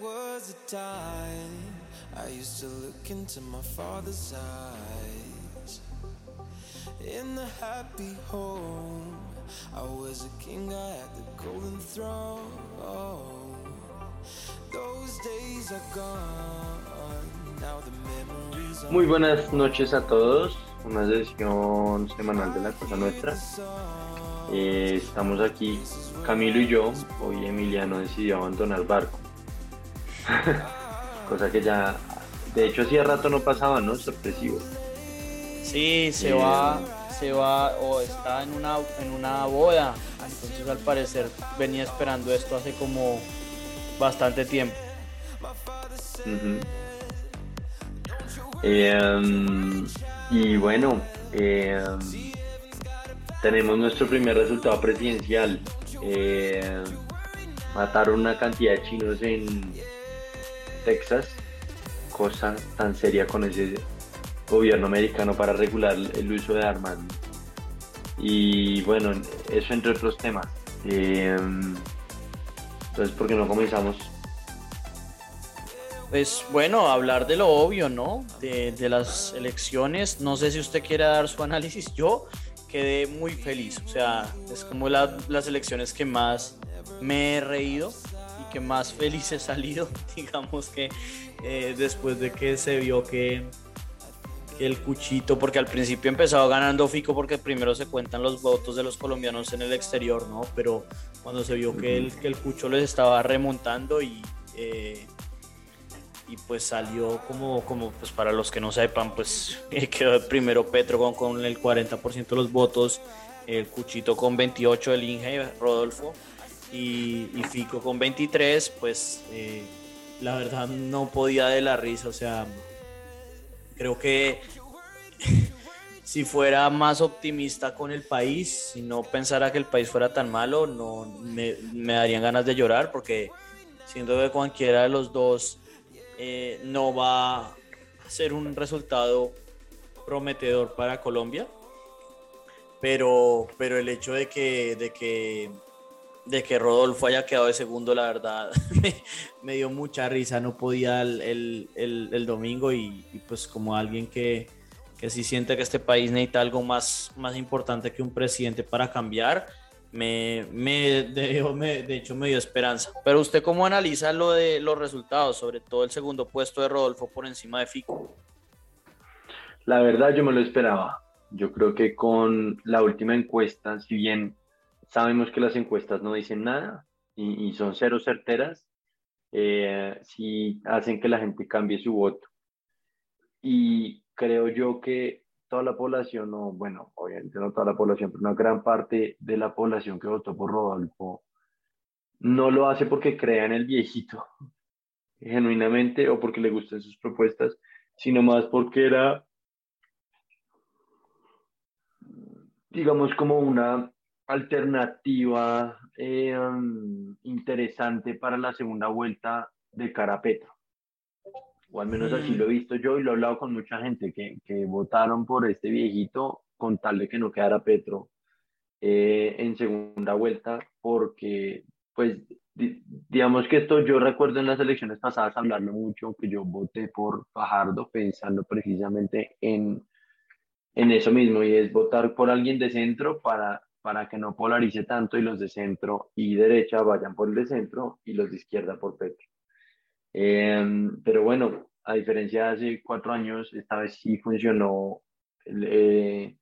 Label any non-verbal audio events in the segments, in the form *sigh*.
was a time I used to look into my father's eyes. In the happy home, I was a king, I had the golden throne. Those days Muy buenas noches a todos, una sesión semanal de la Cosa Nuestra. Eh, estamos aquí, Camilo y yo. Hoy Emiliano decidió abandonar barco. *laughs* Cosa que ya, de hecho, hacía rato no pasaba, ¿no? Sorpresivo. Sí, se Eh, va, se va o está en una, en una boda. Entonces al parecer venía esperando esto hace como bastante tiempo. Eh, y bueno, eh, tenemos nuestro primer resultado presidencial. Eh, mataron una cantidad de chinos en Texas, cosa tan seria con ese gobierno americano para regular el uso de armas. Y bueno, eso entre otros temas. Eh, entonces, ¿por qué no comenzamos? Pues bueno, hablar de lo obvio, ¿no? De, las elecciones. No sé si usted quiere dar su *laughs* análisis. Yo quedé muy feliz. O sea, es como la- las elecciones que más me he reído que más feliz he salido, *laughs* digamos que eh, después de que se vio que, que el cuchito, porque al principio empezaba ganando Fico porque primero se cuentan los votos de los colombianos en el exterior, ¿no? Pero cuando se vio que el, que el cucho les estaba remontando y... eh, y pues salió como, como pues para los que no sepan, pues *laughs* eh, quedó primero Petro con, con el 40% de los votos, el Cuchito con 28, el Inge Rodolfo y, y Fico con 23, pues eh, la verdad no podía de la risa, o sea, creo que *laughs* si fuera más optimista con el país, si no pensara que el país fuera tan malo, no me, darían ganas de llorar porque siento que cualquiera de los dos eh, no va a ser un resultado prometedor para Colombia. Pero, pero el hecho de que, de que, de que Rodolfo haya quedado de segundo, la verdad, *laughs* me, me dio mucha risa. No podía el, el- el- el domingo y, y pues como alguien que, que sí siente que este país necesita algo más, más importante que un presidente para cambiar, me, me, de, me- de hecho me dio esperanza. Pero usted cómo analiza lo de los resultados, sobre todo el segundo puesto de Rodolfo por encima de Fico. La verdad yo me lo esperaba. Yo creo que con la última encuesta, si bien sabemos que las encuestas no dicen nada y, y son cero certeras, eh, sí hacen que la gente cambie su voto. Y creo yo que toda la población, o bueno, obviamente no toda la población, pero una gran parte de la población que votó por Rodolfo no lo hace porque crea en el viejito, *laughs* genuinamente, o porque le gusten sus propuestas, sino más porque era digamos, como una alternativa eh, um, interesante para la segunda vuelta de cara a Petro. O al menos así Mm. lo he visto yo y lo he hablado con mucha gente que, que votaron por este viejito con tal de que no quedara Petro eh, en segunda vuelta, porque, pues, di- digamos que esto yo recuerdo en las elecciones pasadas hablarlo mucho, que yo voté por Fajardo pensando precisamente en en eso mismo y es votar por alguien de centro para, para que no polarice tanto y los de centro y derecha vayan por el de centro y los de izquierda por Petro. Eh, pero bueno, a diferencia de hace cuatro años, esta vez sí funcionó, eh,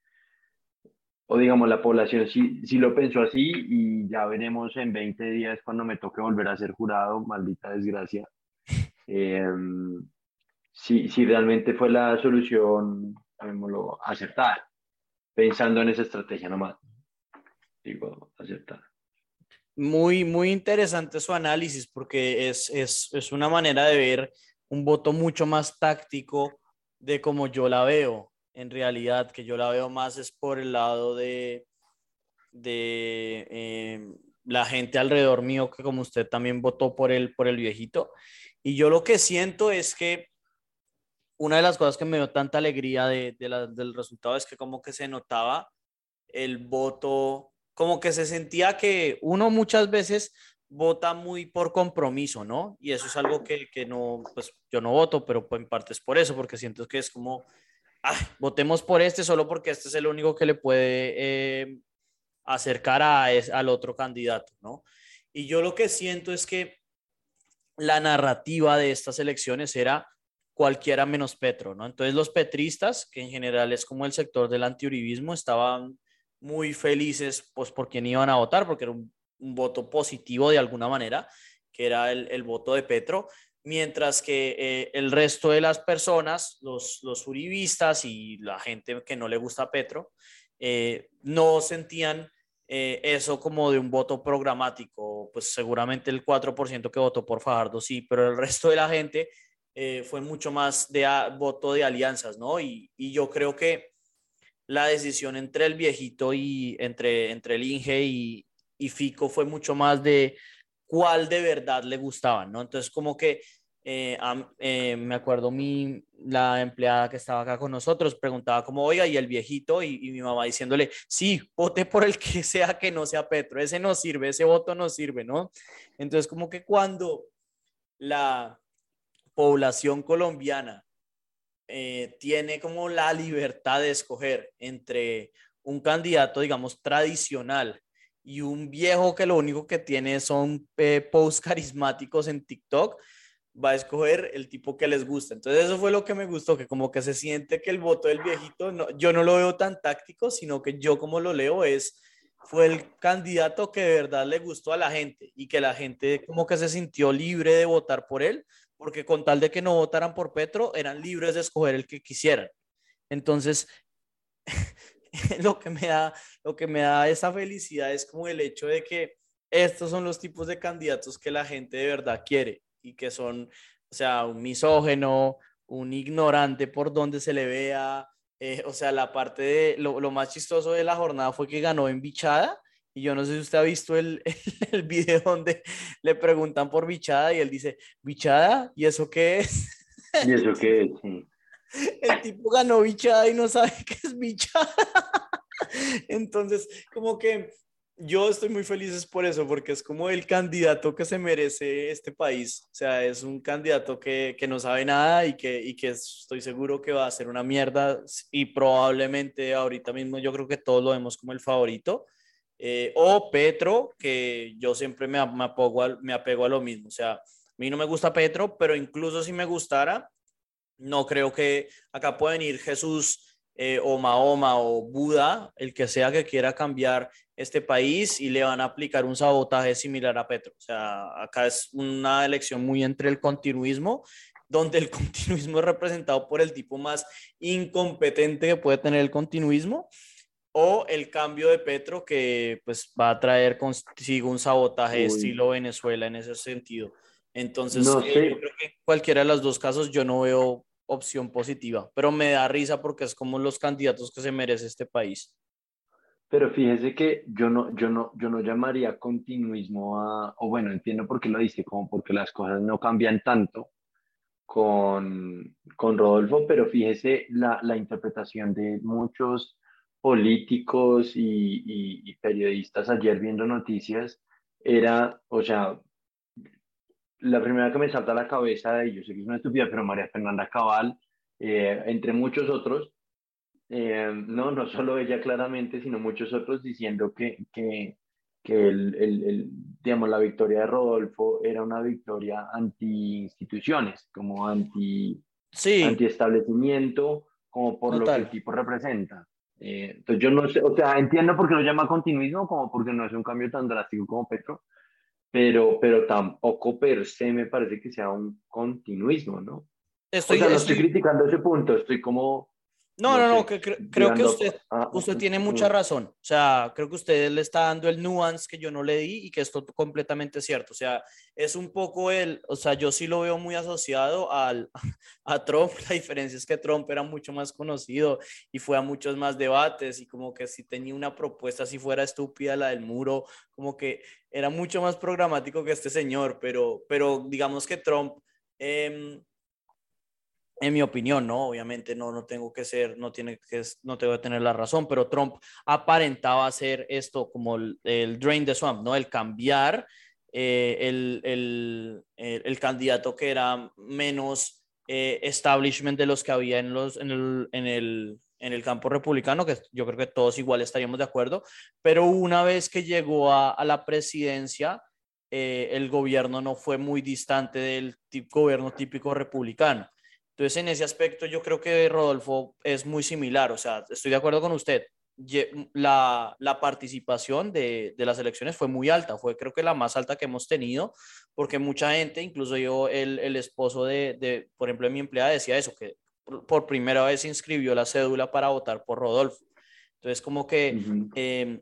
o digamos, la población sí, sí lo pensó así y ya veremos en 20 días cuando me toque volver a ser jurado, maldita desgracia. Eh, si, si realmente fue la solución, acertada, pensando en esa estrategia nomás. Digo, acertada. Muy, muy interesante su análisis porque es, es, es una manera de ver un voto mucho más táctico de como yo la veo, en realidad, que yo la veo más es por el lado de, de eh, la gente alrededor mío, que como usted también votó por el, por el viejito. Y yo lo que siento es que una de las cosas que me dio tanta alegría de, de la- del resultado es que como que se notaba el voto, como que se sentía que uno muchas veces vota muy por compromiso, ¿no? Y eso es algo que, que no, pues yo no voto, pero en parte es por eso, porque siento que es como, ah, votemos por este solo porque este es el único que le puede eh, acercar a, al otro candidato, ¿no? Y yo lo que siento es que la narrativa de estas elecciones era cualquiera menos Petro, ¿no? Entonces los petristas, que en general es como el sector del antiuribismo, estaban muy felices pues por quién iban a votar, porque era un, voto positivo de alguna manera, que era el, voto de Petro, mientras que eh, el resto de las personas, los, los uribistas y la gente que no le gusta a Petro, eh, no sentían eh, eso como de un voto programático, pues seguramente el 4% que votó por Fajardo sí, pero el resto de la gente fue mucho más de voto de alianzas, ¿no? Y, y, yo creo que la decisión entre el viejito y entre, entre el Inge y, y Fico fue mucho más de cuál de verdad le gustaban, ¿no? Entonces como que eh, eh, me acuerdo mi, la empleada que estaba acá con nosotros preguntaba como, oiga, y el viejito, y, y, mi mamá diciéndole, sí, vote por el que *laughs* sea que no sea Petro, ese no sirve, ese voto no sirve, ¿no? Entonces como que cuando la, población colombiana eh, tiene como la libertad de escoger entre un candidato, digamos, tradicional y un viejo que lo único que tiene son eh, posts *laughs* carismáticos en TikTok, va a escoger el tipo que les gusta. Entonces eso fue lo que me gustó, que como que se siente que el voto del viejito, no, yo no lo veo tan táctico, sino que yo como lo leo es, fue el candidato que de verdad le gustó a la gente y que la gente como que se sintió libre de votar por él, porque con tal de que no votaran por Petro, eran libres de escoger el que quisieran. Entonces, *laughs* lo que me da, lo que me da esa felicidad es como el hecho de que estos son los tipos de candidatos que la gente de verdad quiere y que son, o sea, un misógeno, un ignorante por donde se le vea, eh, o sea, la parte de lo, lo, más chistoso de la jornada fue que ganó en bichada y yo no sé si usted ha visto el, *laughs* el, video donde le preguntan por bichada y él dice, ¿bichada? ¿Y eso qué es? ¿Y eso qué es? *laughs* El tipo ganó bichada y no sabe *laughs* qué es bichada. Entonces, como que yo estoy muy feliz por eso, porque es como el candidato que se merece este país. O sea, es un candidato que, que no sabe nada y que, y que estoy seguro que va a ser una mierda y probablemente ahorita mismo yo creo que todos lo vemos como el favorito eh, o Petro, que yo siempre me, me, apego me apego a lo mismo. O sea, a mí no me gusta Petro, pero incluso si me gustara, no creo que acá pueda venir Jesús eh, o Mahoma o Buda, el que sea que quiera cambiar este país y le van a aplicar un sabotaje similar a Petro. O sea, acá es una elección muy entre el continuismo, donde el *laughs* continuismo es representado por el tipo más incompetente que puede tener el continuismo o el cambio de Petro que pues va a traer consigo un sabotaje estilo Venezuela en ese sentido. Entonces, eh, yo creo que cualquiera de los dos casos yo no veo opción positiva, pero me da risa porque es como los candidatos que se merece este país. Pero fíjese que yo no, yo no, yo no llamaría continuismo a, o bueno, entiendo por qué lo dice, como porque las cosas no cambian tanto con, con Rodolfo, pero fíjese la, la interpretación de muchos políticos y, periodistas ayer viendo noticias era, o sea, la primera que me salta a la cabeza, y yo sé que es una estupidez, pero María Fernanda Cabal, eh, entre muchos otros, eh, no, no solo ella claramente, sino muchos otros diciendo que, que, que el, el, digamos, la victoria de Rodolfo era una victoria anti-instituciones, como anti, sí. anti-establecimiento, como por lo que el tipo representa. Eh, entonces yo no sé, o sea, entiendo por qué lo llama continuismo, como porque no es un cambio tan drástico como Petro, pero, pero tampoco per se me parece que sea un continuismo, ¿no? Estoy, o sea, no estoy criticando ese punto, estoy como no, no, no, que creo que usted, usted tiene mucha razón. O sea, creo que usted le está dando el nuance que yo no le di y que esto completamente cierto. O sea, es un poco el, o sea, yo sí lo veo muy asociado al, *laughs* a Trump. La diferencia es que Trump era mucho más conocido y fue a muchos más debates y como que si tenía una propuesta, si fuera estúpida la del muro, como que era mucho más programático que este señor, pero, pero digamos que Trump... Eh, en mi opinión, ¿no? Obviamente no, no tengo que ser, no, tiene que, no tengo que tener la razón, pero Trump aparentaba hacer esto como el, drain the swamp, ¿no? El cambiar eh, el, el, el, candidato que era menos eh, establishment de los que había en, los, en, el, en, el, en el campo republicano, que yo creo que todos igual estaríamos de acuerdo, pero una vez que llegó a, a la presidencia, eh, el gobierno no fue muy distante del gobierno típico republicano. Entonces, en ese aspecto, yo creo que Rodolfo es muy similar, o sea, estoy de acuerdo con usted. La, la participación de, de, las elecciones fue muy alta, fue creo que la más alta que hemos tenido, porque mucha gente, incluso yo, el, el esposo de, de, por ejemplo, de mi empleada decía eso, que por primera vez inscribió la cédula para votar por Rodolfo. Entonces, como que eh,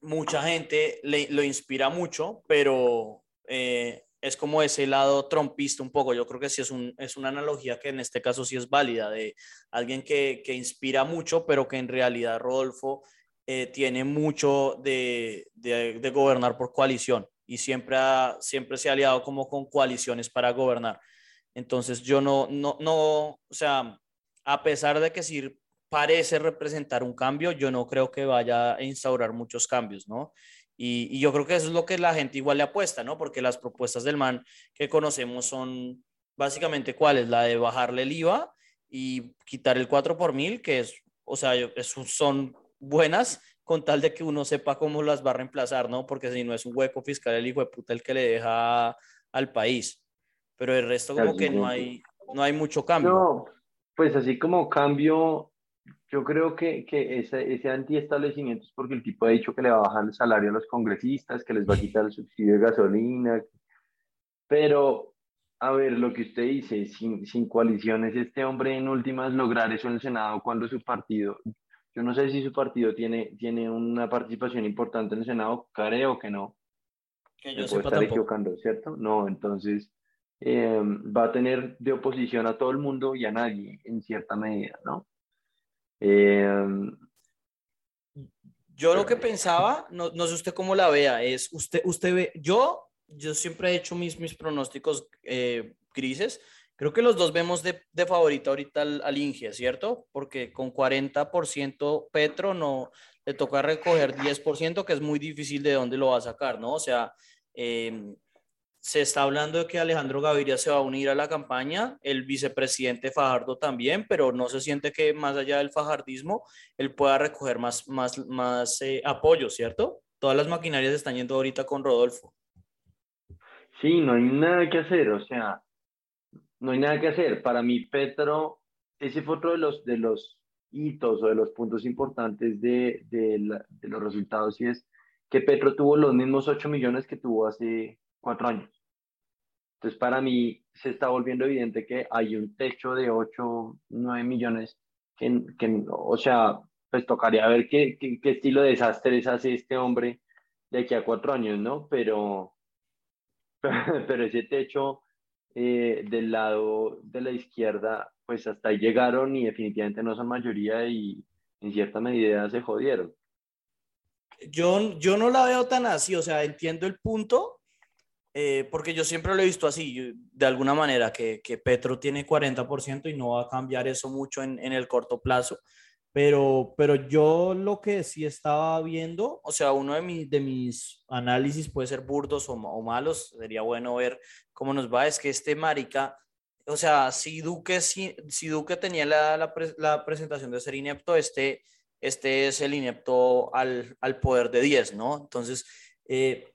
mucha gente le, lo inspira mucho, pero eh, es como ese lado trompista un poco. Yo creo que sí es, un, es una analogía que en este caso sí es válida, de alguien que, que inspira mucho, pero que en realidad Rodolfo eh, tiene mucho de, de, gobernar por coalición y siempre, ha, siempre se ha aliado como con coaliciones para gobernar. Entonces yo no, no, no, o sea, a pesar de que sí parece representar un cambio, yo no creo que vaya a instaurar muchos cambios, ¿no? Y, y, yo creo que eso es lo que la gente igual le apuesta, ¿no? Porque las propuestas del MAN que conocemos son básicamente cuáles, la de bajarle el IVA y quitar el 4 por mil, que es, o sea, es, son buenas con tal de que uno sepa cómo las va a reemplazar, ¿no? Porque si no es un hueco fiscal el hijo de puta el que le deja al país. Pero el resto como que no hay, no hay mucho cambio. No, pues así como cambio, yo creo que, que ese, ese antiestablecimiento es porque el tipo ha dicho que le va a bajar el salario a los congresistas, que les va a quitar el subsidio de gasolina. Pero, a ver, lo que usted dice, sin, sin coaliciones, este hombre en últimas lograr eso en el Senado cuando su partido, yo no sé si su partido tiene, tiene una participación importante en el Senado, creo que no. Que yo Me puedo estar tampoco. equivocando, ¿cierto? No, entonces eh, va a tener de oposición a todo el mundo y a nadie en cierta medida, ¿no? Eh, yo lo que pensaba, no, no, sé usted cómo la vea, es usted, usted ve, yo, yo siempre he hecho mis, mis pronósticos eh, grises. Creo que los dos vemos de, de favorita ahorita al, al, Inge, ¿cierto? Porque con 40% Petro no le toca recoger 10%, que es muy difícil de dónde lo va a sacar, ¿no? O sea, eh, se está hablando de que Alejandro Gaviria se va a unir a la campaña, el vicepresidente Fajardo también, pero no se siente que más allá del fajardismo, él pueda recoger más, más, más eh, apoyo, ¿cierto? Todas las maquinarias están yendo ahorita con Rodolfo. Sí, no hay nada que hacer, o sea, no hay nada que hacer. Para mí, Petro, ese fue otro de los, de los hitos o de los puntos importantes de, de, los resultados, y es que Petro tuvo los mismos 8 millones que tuvo hace cuatro años. Entonces, para mí se está volviendo evidente que hay un techo de 8, 9 millones que, que o sea, pues tocaría ver qué, qué, qué, estilo de desastres hace este hombre de aquí a cuatro años, ¿no? Pero, *laughs* pero ese techo eh, del lado de la izquierda, pues hasta ahí llegaron y definitivamente no son mayoría y en cierta medida se jodieron. Yo, yo no la veo tan así, o sea, entiendo el punto, eh, porque yo siempre lo he visto así, de alguna manera, que, que, Petro tiene 40% y no va a cambiar eso mucho en, en, el corto plazo. Pero, pero yo lo que sí estaba viendo, o sea, uno de, mi, de mis análisis puede ser burdos o, o, malos, sería bueno ver cómo nos va, es que este marica, o sea, si Duque, si, si Duque tenía la, la, la presentación de ser inepto, este, este es el inepto al, al poder de 10, ¿no? Entonces, eh,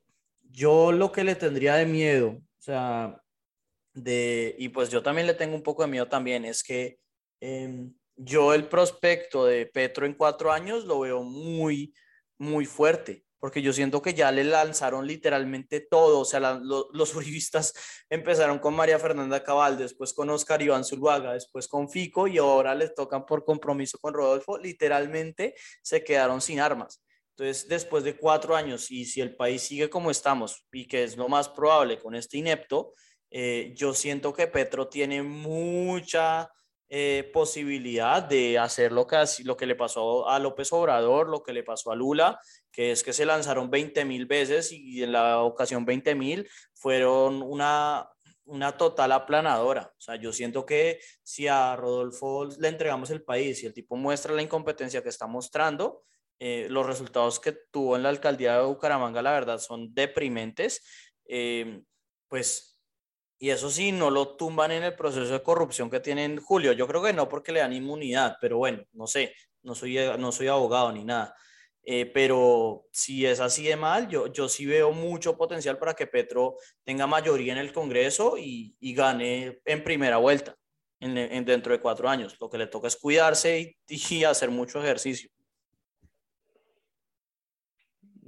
yo lo que le tendría de miedo, o sea, de, y pues yo también le tengo un poco de miedo también, es que eh, yo el prospecto de Petro en cuatro años lo veo muy, muy fuerte, porque yo siento que ya le lanzaron literalmente todo, o sea, los *laughs* uribistas empezaron con María Fernanda Cabal, después con Oscar Iván Zuluaga, después con Fico y ahora les tocan por compromiso con Rodolfo, literalmente se quedaron sin armas. Entonces, después de cuatro años, y si el país sigue como estamos, y que es lo más probable con este inepto, eh, yo siento que Petro tiene mucha eh, posibilidad de hacer lo que, lo que le pasó a López Obrador, lo que le pasó a Lula, que es que se lanzaron 20 mil veces y en la ocasión 20 mil fueron una, una total aplanadora. O sea, yo siento que si a Rodolfo le entregamos el país y el tipo muestra la incompetencia que está mostrando, eh, los resultados que tuvo en la alcaldía de Bucaramanga, la verdad, son deprimentes. eh, pues, y eso sí, no lo tumban en el proceso de corrupción que tienen Julio. Yo creo que no porque le dan inmunidad, pero bueno, no sé, no soy, no soy abogado ni nada. Eh, pero si es así de mal, yo, yo sí veo mucho potencial para que Petro tenga mayoría en el Congreso y, y gane en primera vuelta en, dentro de cuatro años. Lo que le toca es cuidarse y, hacer mucho ejercicio.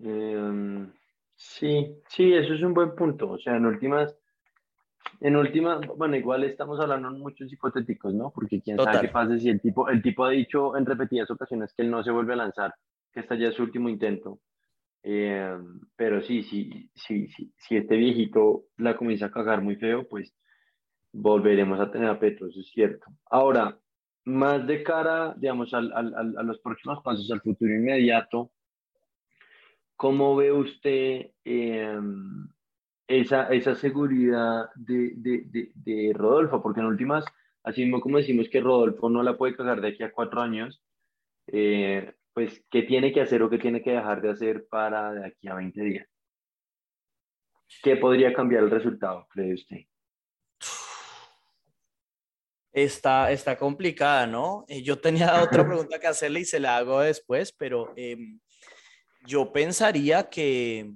Em, sí, sí, eso es un buen punto. O sea, en últimas, en últimas, bueno, igual estamos hablando en muchos hipotéticos, ¿no? Porque quién sabe qué pasa si el tipo, el tipo ha dicho en repetidas ocasiones que él no se vuelve a lanzar, que esta ya es su último intento. Em, pero sí, sí, sí, sí, si este viejito la comienza a cagar muy feo, pues volveremos a tener a Petro, eso es cierto. Ahora, más de cara, digamos, al, al, a los próximos pasos, al futuro inmediato, ¿cómo ve usted em, esa, esa seguridad de, de, de, de, Rodolfo? Porque en últimas, así mismo como decimos que Rodolfo no la puede cagar de aquí a cuatro años, eh, pues, ¿qué tiene que hacer o qué tiene que dejar de hacer para de aquí a 20 días? ¿Qué podría cambiar el resultado, cree usted? Está, está complicada, ¿no? Eh, yo tenía otra *laughs* pregunta que hacerle y se la hago después, pero em, yo pensaría que,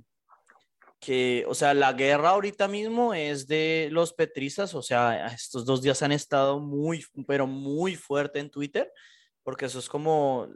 que, o sea, la guerra ahorita mismo es de los petristas, o sea, estos dos días han estado muy, pero muy fuerte en Twitter porque eso es como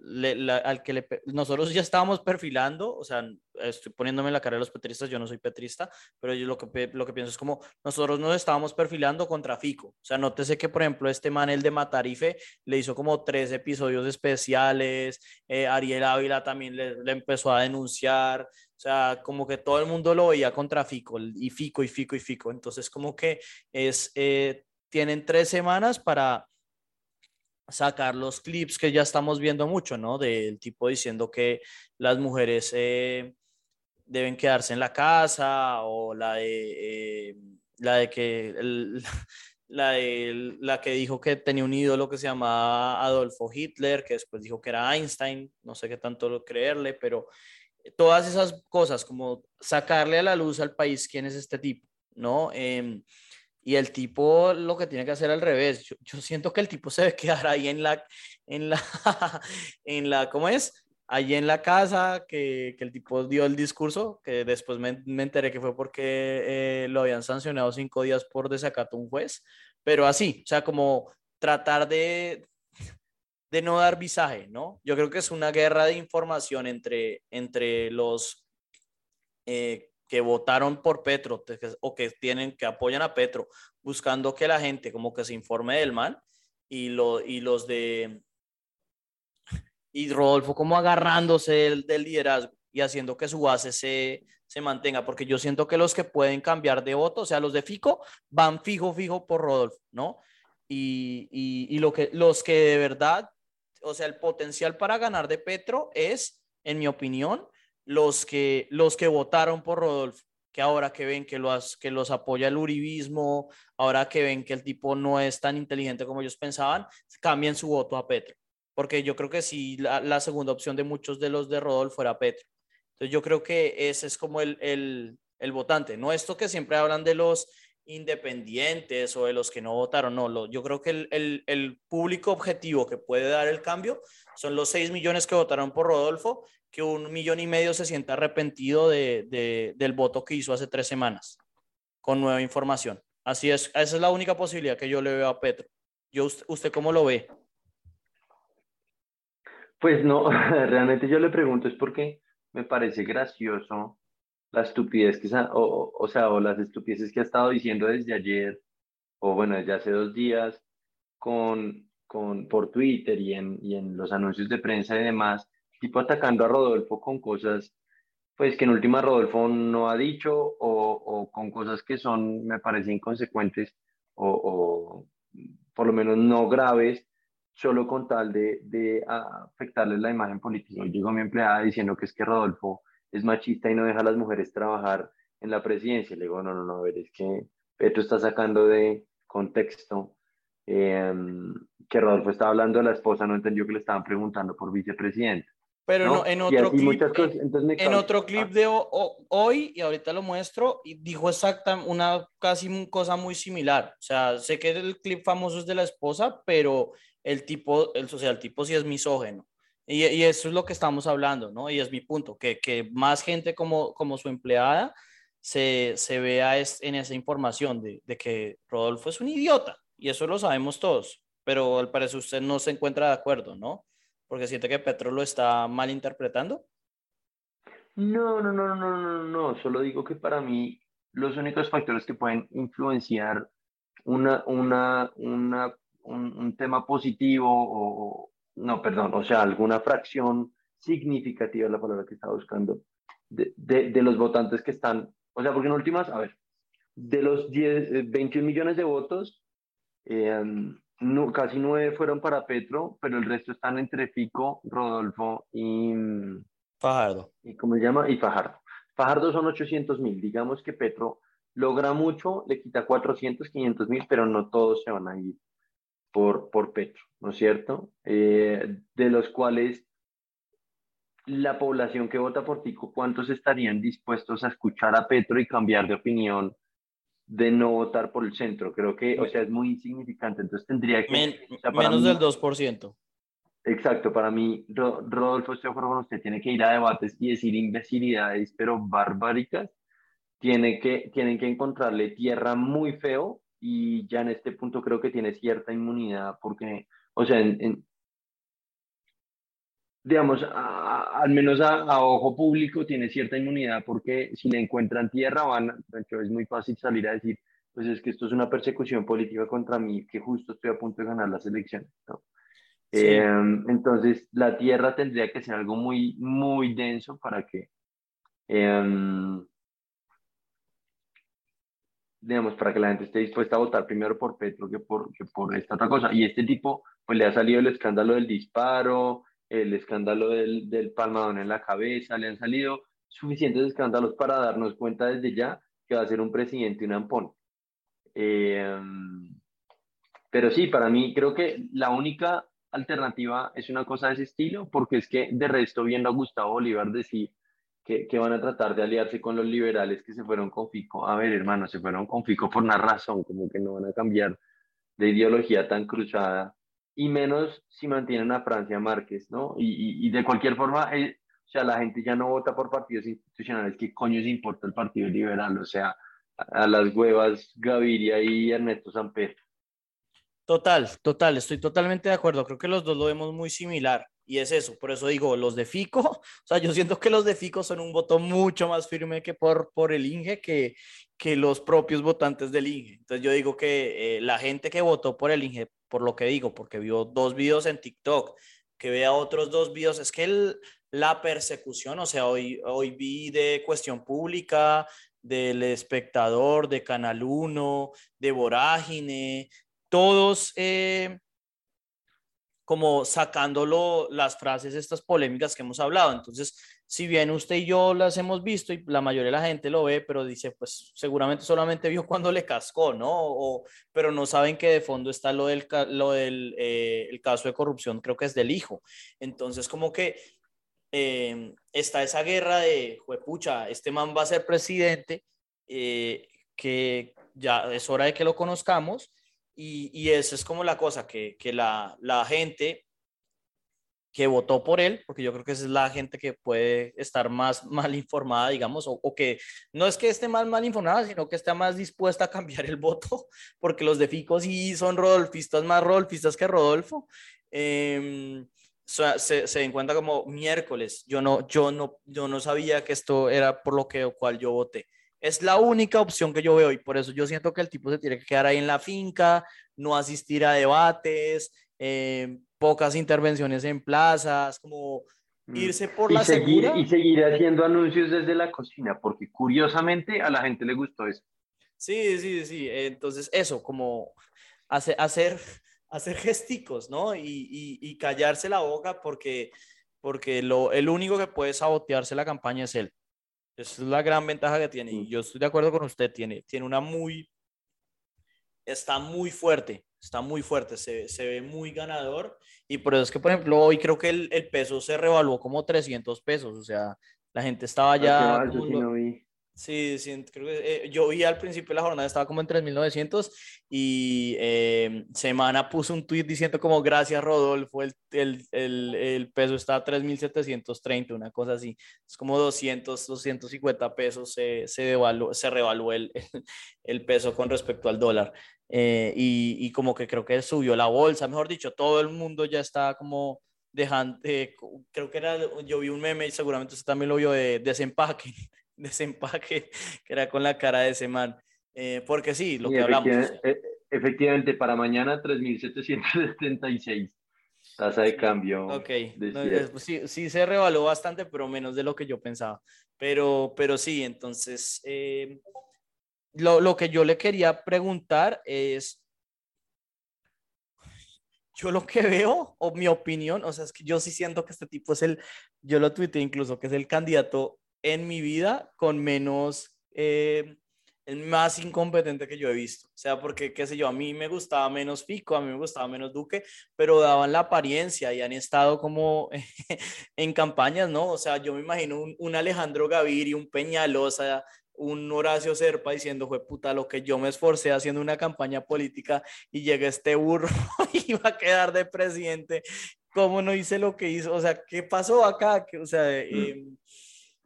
al que le, nosotros ya estábamos perfilando, o sea, estoy poniéndome la cara de los petristas, yo no soy petrista, pero yo lo que, lo que pienso es como nosotros nos estábamos perfilando contra Fico, o sea, nótese que, por ejemplo, este man, el de Matarife, le hizo como tres episodios especiales, eh, Ariel Ávila también le, le, empezó a denunciar, o sea, como que todo el mundo lo veía contra Fico, y Fico, y Fico, y Fico, entonces como que es, eh, tienen tres semanas para sacar los clips que ya estamos viendo mucho, ¿no? Del tipo diciendo que las mujeres eh, deben quedarse en la casa o la de, eh, la de que... *laughs* la, la que dijo que tenía un ídolo que se llamaba Adolfo Hitler, que después dijo que era Einstein, no sé qué tanto creerle, pero todas esas cosas, como sacarle a la luz al país quién es este tipo, ¿no? Eh, y el tipo lo que tiene que hacer al revés. Yo, yo, siento que el tipo se debe quedar ahí en la, en la, *laughs* en la, ¿cómo es? Allí en la casa, que, que el tipo dio el discurso, que después me, me enteré que fue porque eh, lo habían sancionado cinco días por desacato un juez, pero así, o sea, como tratar de, de no dar visaje, ¿no? Yo creo que es una guerra de información entre, entre los eh, que votaron por Petro o que tienen que apoyan a Petro, buscando que la gente como que se informe del mal y, lo, y los de y Rodolfo como agarrándose del, liderazgo y haciendo que su base se, se mantenga, porque yo siento que los que pueden cambiar de voto, o sea, los de Fico, van fijo, fijo por Rodolfo, ¿no? Y, y, y, lo que, los que de verdad, o sea, el potencial para ganar de Petro es, en mi opinión, los que, los que votaron por Rodolfo, que ahora que ven que los, que los apoya el uribismo, ahora que ven que el tipo no es tan inteligente como ellos pensaban, cambien su voto a Petro. Porque yo creo que sí, la, la segunda opción de muchos de los de Rodolfo era Petro. Entonces yo creo que ese es como el, el, el votante, no esto que siempre hablan de los independientes o de los que no votaron, no, lo, yo creo que el, el, el, público objetivo que puede dar el cambio son los 6 millones que votaron por Rodolfo que un millón y medio se sienta arrepentido de, de, del voto que hizo hace tres semanas, con nueva información. Así es, esa es la única posibilidad que yo le veo a Petro. Yo, ¿Usted cómo lo ve? Pues no, *laughs* realmente yo le pregunto es porque me parece gracioso la estupidez que, o, o sea, o las estupideces que ha estado diciendo desde ayer, o bueno, desde hace dos días, con, con, por Twitter y en, y en los anuncios de prensa y demás, tipo atacando a Rodolfo con cosas, pues que en última Rodolfo no ha dicho o, o con cosas que son, me parece, inconsecuentes o, o, por lo menos no graves, solo con tal de, de afectarle la imagen política. Yo llegó mi empleada diciendo que es que Rodolfo es machista y no deja a las mujeres trabajar en la presidencia. Le digo, no, no, no, a ver, es que Petro está sacando de contexto eh, que Rodolfo estaba hablando de la esposa, no entendió que le estaban preguntando por vicepresidente. Pero en otro clip, en, otro clip de hoy, y ahorita lo muestro, y dijo exactamente una casi cosa muy similar. O sea, sé que el clip famoso es de la esposa, pero el tipo, el, o sea, el tipo sí es misógeno. Y, y, eso es lo que estamos hablando, ¿no? Y es mi punto, que, que más gente como, como su empleada se, se vea es, en esa información de, de que Rodolfo es un idiota. Y eso lo sabemos todos, pero al parecer usted no se encuentra de acuerdo, ¿no? Porque siente que Petro lo está mal interpretando. No, no, no, no, no, no, solo digo que para mí los únicos factores que pueden influenciar una, una, una, un, tema positivo o, no, perdón, o sea, alguna fracción significativa la palabra que estaba buscando, de, de, los votantes que están, o sea, porque en últimas, a ver, de los 10, 21 millones de votos, eh, no, casi nueve fueron para Petro, pero el resto están entre Fico, Rodolfo y Fajardo. ¿Y cómo se llama? Y Fajardo. Fajardo son 800 mil. Digamos que Petro logra mucho, le quita 400, 500 mil, pero no todos se van a ir por, por Petro, ¿no es cierto? Eh, de los cuales la población que vota por Fico, ¿cuántos estarían dispuestos a escuchar a Petro y cambiar de opinión de no votar por el centro. Creo que, o sea, es muy insignificante. Entonces tendría que... menos del 2%. Exacto, para mí, Rodolfo, estoy usted, tiene que ir a debates y decir imbecilidades, pero barbáricas. Tiene que, tienen que encontrarle tierra muy feo y ya en este punto creo que tiene cierta inmunidad porque, o sea, en, digamos, al menos a, ojo público tiene cierta inmunidad porque si le encuentran tierra van, es muy fácil salir a decir, pues es que esto es una persecución política contra mí, que justo estoy a punto de ganar las elecciones. Em, entonces, la tierra tendría que ser algo muy, muy denso para que, em, digamos, para que la gente esté dispuesta a votar primero por Petro que por, que por esta otra cosa. Y este tipo, pues le ha salido el escándalo del disparo, el escándalo del, del palmadón en la cabeza, le han salido suficientes escándalos para darnos cuenta desde ya que va a ser un presidente un ampón. Eh, pero sí, para mí creo que la única alternativa es una cosa de ese estilo, porque es que de resto viendo a Gustavo Bolívar decir que, que, van a tratar de aliarse con los liberales que se fueron con Fico. A ver, hermano, se fueron con Fico por una razón, como que no van a cambiar de ideología tan cruzada y menos si mantienen a Francia Márquez, ¿no? Y, y, de cualquier forma, eh, o sea, la gente ya no vota por partidos institucionales, ¿qué coño se importa el Partido Liberal? O sea, a, las huevas Gaviria y Ernesto Samper. Total, total, estoy totalmente de acuerdo. Creo que los dos lo vemos muy similar y es eso. Por eso digo, los de Fico, *laughs* o sea, yo siento que los de Fico son un voto mucho más firme que por, por el INGE que, que los propios votantes del INGE. Entonces yo digo que eh, la gente que votó por el INGE por lo que digo, porque vio dos videos en TikTok, que vea otros dos videos, es que la persecución, o sea, hoy, hoy vi de cuestión pública, del espectador, de Canal 1, de Vorágine, todos eh, como sacándolo las frases, estas polémicas que hemos hablado. Entonces, si bien usted y yo las hemos visto y la mayoría de la gente lo ve, pero dice, pues seguramente solamente vio *laughs* cuando le cascó, ¿no? O, pero no saben que de fondo está lo del, lo del eh, el caso de corrupción, creo que es del hijo. Entonces, como que eh, está esa guerra de, pucha, este man va a ser presidente, eh, que ya es hora de que lo conozcamos. Y, y esa es como la cosa, que, que la, la gente que votó por él, porque yo creo que esa es la gente que puede estar más *laughs* mal informada, digamos, o, que no es que esté más mal informada, sino que esté más dispuesta a cambiar el *laughs* voto, porque los de Fico sí son rodolfistas, más rodolfistas que Rodolfo. Eh, se, se encuentra como miércoles. Yo no, yo, no, yo no sabía que esto era por lo que cual yo voté. Es la única opción que yo veo y por eso yo siento que el tipo se tiene que quedar ahí en la finca, no asistir a debates, eh, pocas intervenciones en plazas, como mm. irse por la seguir, Y seguir haciendo anuncios desde la cocina, porque curiosamente a la gente le gustó eso. Sí, sí, sí. Entonces, eso, como hacer, hacer, *laughs* hacer gesticos, ¿no? Y, y, callarse la boca porque, porque lo, el único que puede sabotearse la campaña es él. Esa es la gran ventaja que tiene. Y mm. yo estoy de acuerdo con usted, tiene, tiene una muy está muy fuerte, está muy fuerte, se, se, ve muy ganador. Y por eso es que, por ejemplo, hoy creo que el, el peso se revaluó como 300 pesos, o sea, la gente estaba ya... Sí, sí, creo que eh, yo vi al principio de la jornada estaba como en 3.900 y eh, Semana puso un tweet diciendo como gracias Rodolfo, el, el, el, el peso está a 3.730, una cosa así. Es como 200, 250 pesos se, se, devaluó, se revaluó el, *laughs* el, peso con respecto al dólar. Eh, y, y, como que creo que subió la bolsa, mejor dicho, todo el mundo ya está como dejando, creo que era, yo vi un meme y seguramente usted también lo vio de desempaque desempaque *laughs* que era con la cara de ese man. Eh, porque sí, lo que hablamos. Eh, efectivamente, para mañana 3.776 tasa de cambio. Ok, pues sí, sí, se revaluó bastante, pero menos de lo que yo pensaba. Pero, pero sí, entonces, eh, lo, lo que yo le quería preguntar es, yo lo que veo, o mi opinión, o sea, es que yo sí siento que este tipo es el, yo lo tuiteé incluso, que es el candidato en mi vida con menos, eh, el más incompetente que yo he visto. O sea, porque, qué sé yo, a mí me gustaba menos Fico, a mí me gustaba menos Duque, pero daban la apariencia y han estado como *laughs* en campañas, ¿no? O sea, yo me imagino un, Alejandro Gaviria, un Peñalosa, un Horacio Serpa diciendo, fue puta, lo que yo me esforcé haciendo una campaña política y llega este burro *laughs* y va a quedar de presidente. ¿Cómo no hice lo que hizo? O sea, ¿qué pasó acá? O sea, mm. em,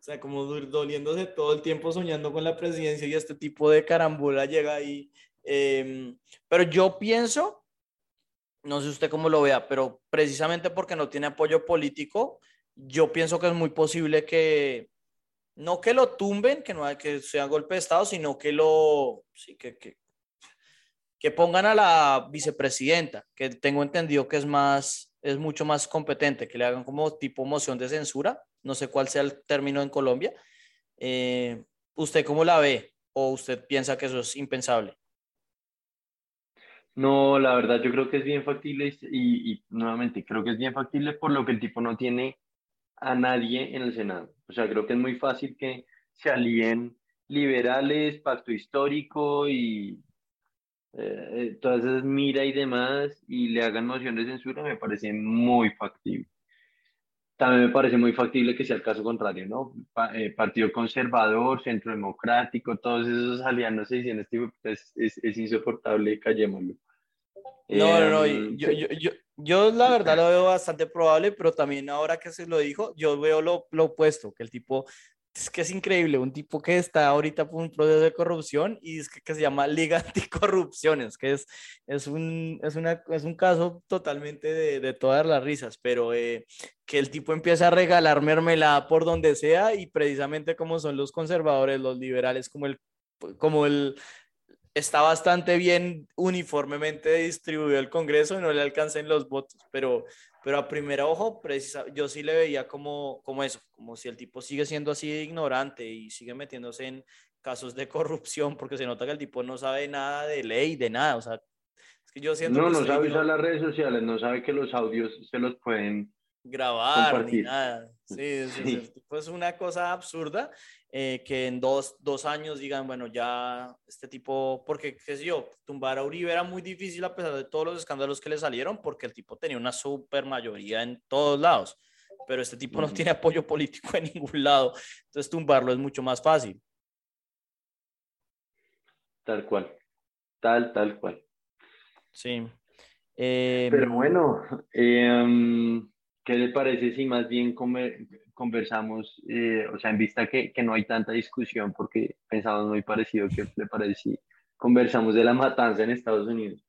o sea, como doliéndose todo el tiempo soñando con la presidencia y este tipo de carambola llega ahí. Em, pero yo pienso, no sé usted cómo lo vea, pero precisamente porque no tiene apoyo político, yo pienso que es muy posible que, no que lo tumben, que no hay que sea golpe de Estado, sino que lo, sí, que, que, que pongan a la vicepresidenta, que tengo entendido que es más, es mucho más competente, que le hagan como tipo moción de censura no sé cuál sea el término en Colombia. Eh, ¿Usted cómo la ve o usted piensa que eso es impensable? No, la verdad yo creo que es bien factible y, nuevamente creo que es bien factible por lo que el tipo no tiene a nadie en el Senado. O sea, creo que es muy fácil que se alíen liberales, pacto histórico y eh, todas esas mira y demás y le hagan moción de censura me parece muy factible también me parece muy factible que sea el caso contrario, ¿no? Eh, Partido Conservador, Centro Democrático, todos esos aliados y en este es, es, es, insoportable, callémoslo. No, no, no, em, yo, yo, yo, yo, la verdad lo veo bastante probable, pero también ahora que se lo dijo, yo veo lo, lo opuesto, que el tipo es que es increíble, un tipo que está ahorita por un proceso de corrupción y es que, que se llama Liga *laughs* Anticorrupciones, que es, es, un, es, una, es un caso totalmente de, de todas las risas, pero eh, que el tipo empieza a regalar mermelada por donde sea y precisamente como son los conservadores, los liberales, como el, como el, está bastante bien uniformemente distribuido el Congreso y no le alcancen los votos, pero, pero a primera ojo, precisa, yo sí le veía como, como eso, como si el tipo sigue siendo así ignorante y sigue metiéndose en casos de *laughs* corrupción, porque se nota que el tipo no sabe nada de ley, de nada, o sea, es que yo siento... No, no sabe usar las redes sociales, no sabe que los audios se los pueden grabar ni nada. Sí, es, pues una cosa absurda eh, que en dos, dos, años digan, bueno, ya este tipo, porque, qué sé yo, tumbar a Uribe era muy difícil a pesar de todos los escándalos que le salieron, porque el tipo tenía una super mayoría en todos lados, pero este tipo no tiene apoyo *laughs* político en ningún lado, entonces tumbarlo es mucho más fácil. Tal cual, tal, tal cual. Sí. pero em, bueno, eh, ¿Qué le parece si más bien conversamos, eh, o sea, en vista que, que, no hay tanta discusión porque pensamos muy parecido, ¿qué le parece si conversamos de la matanza en Estados Unidos?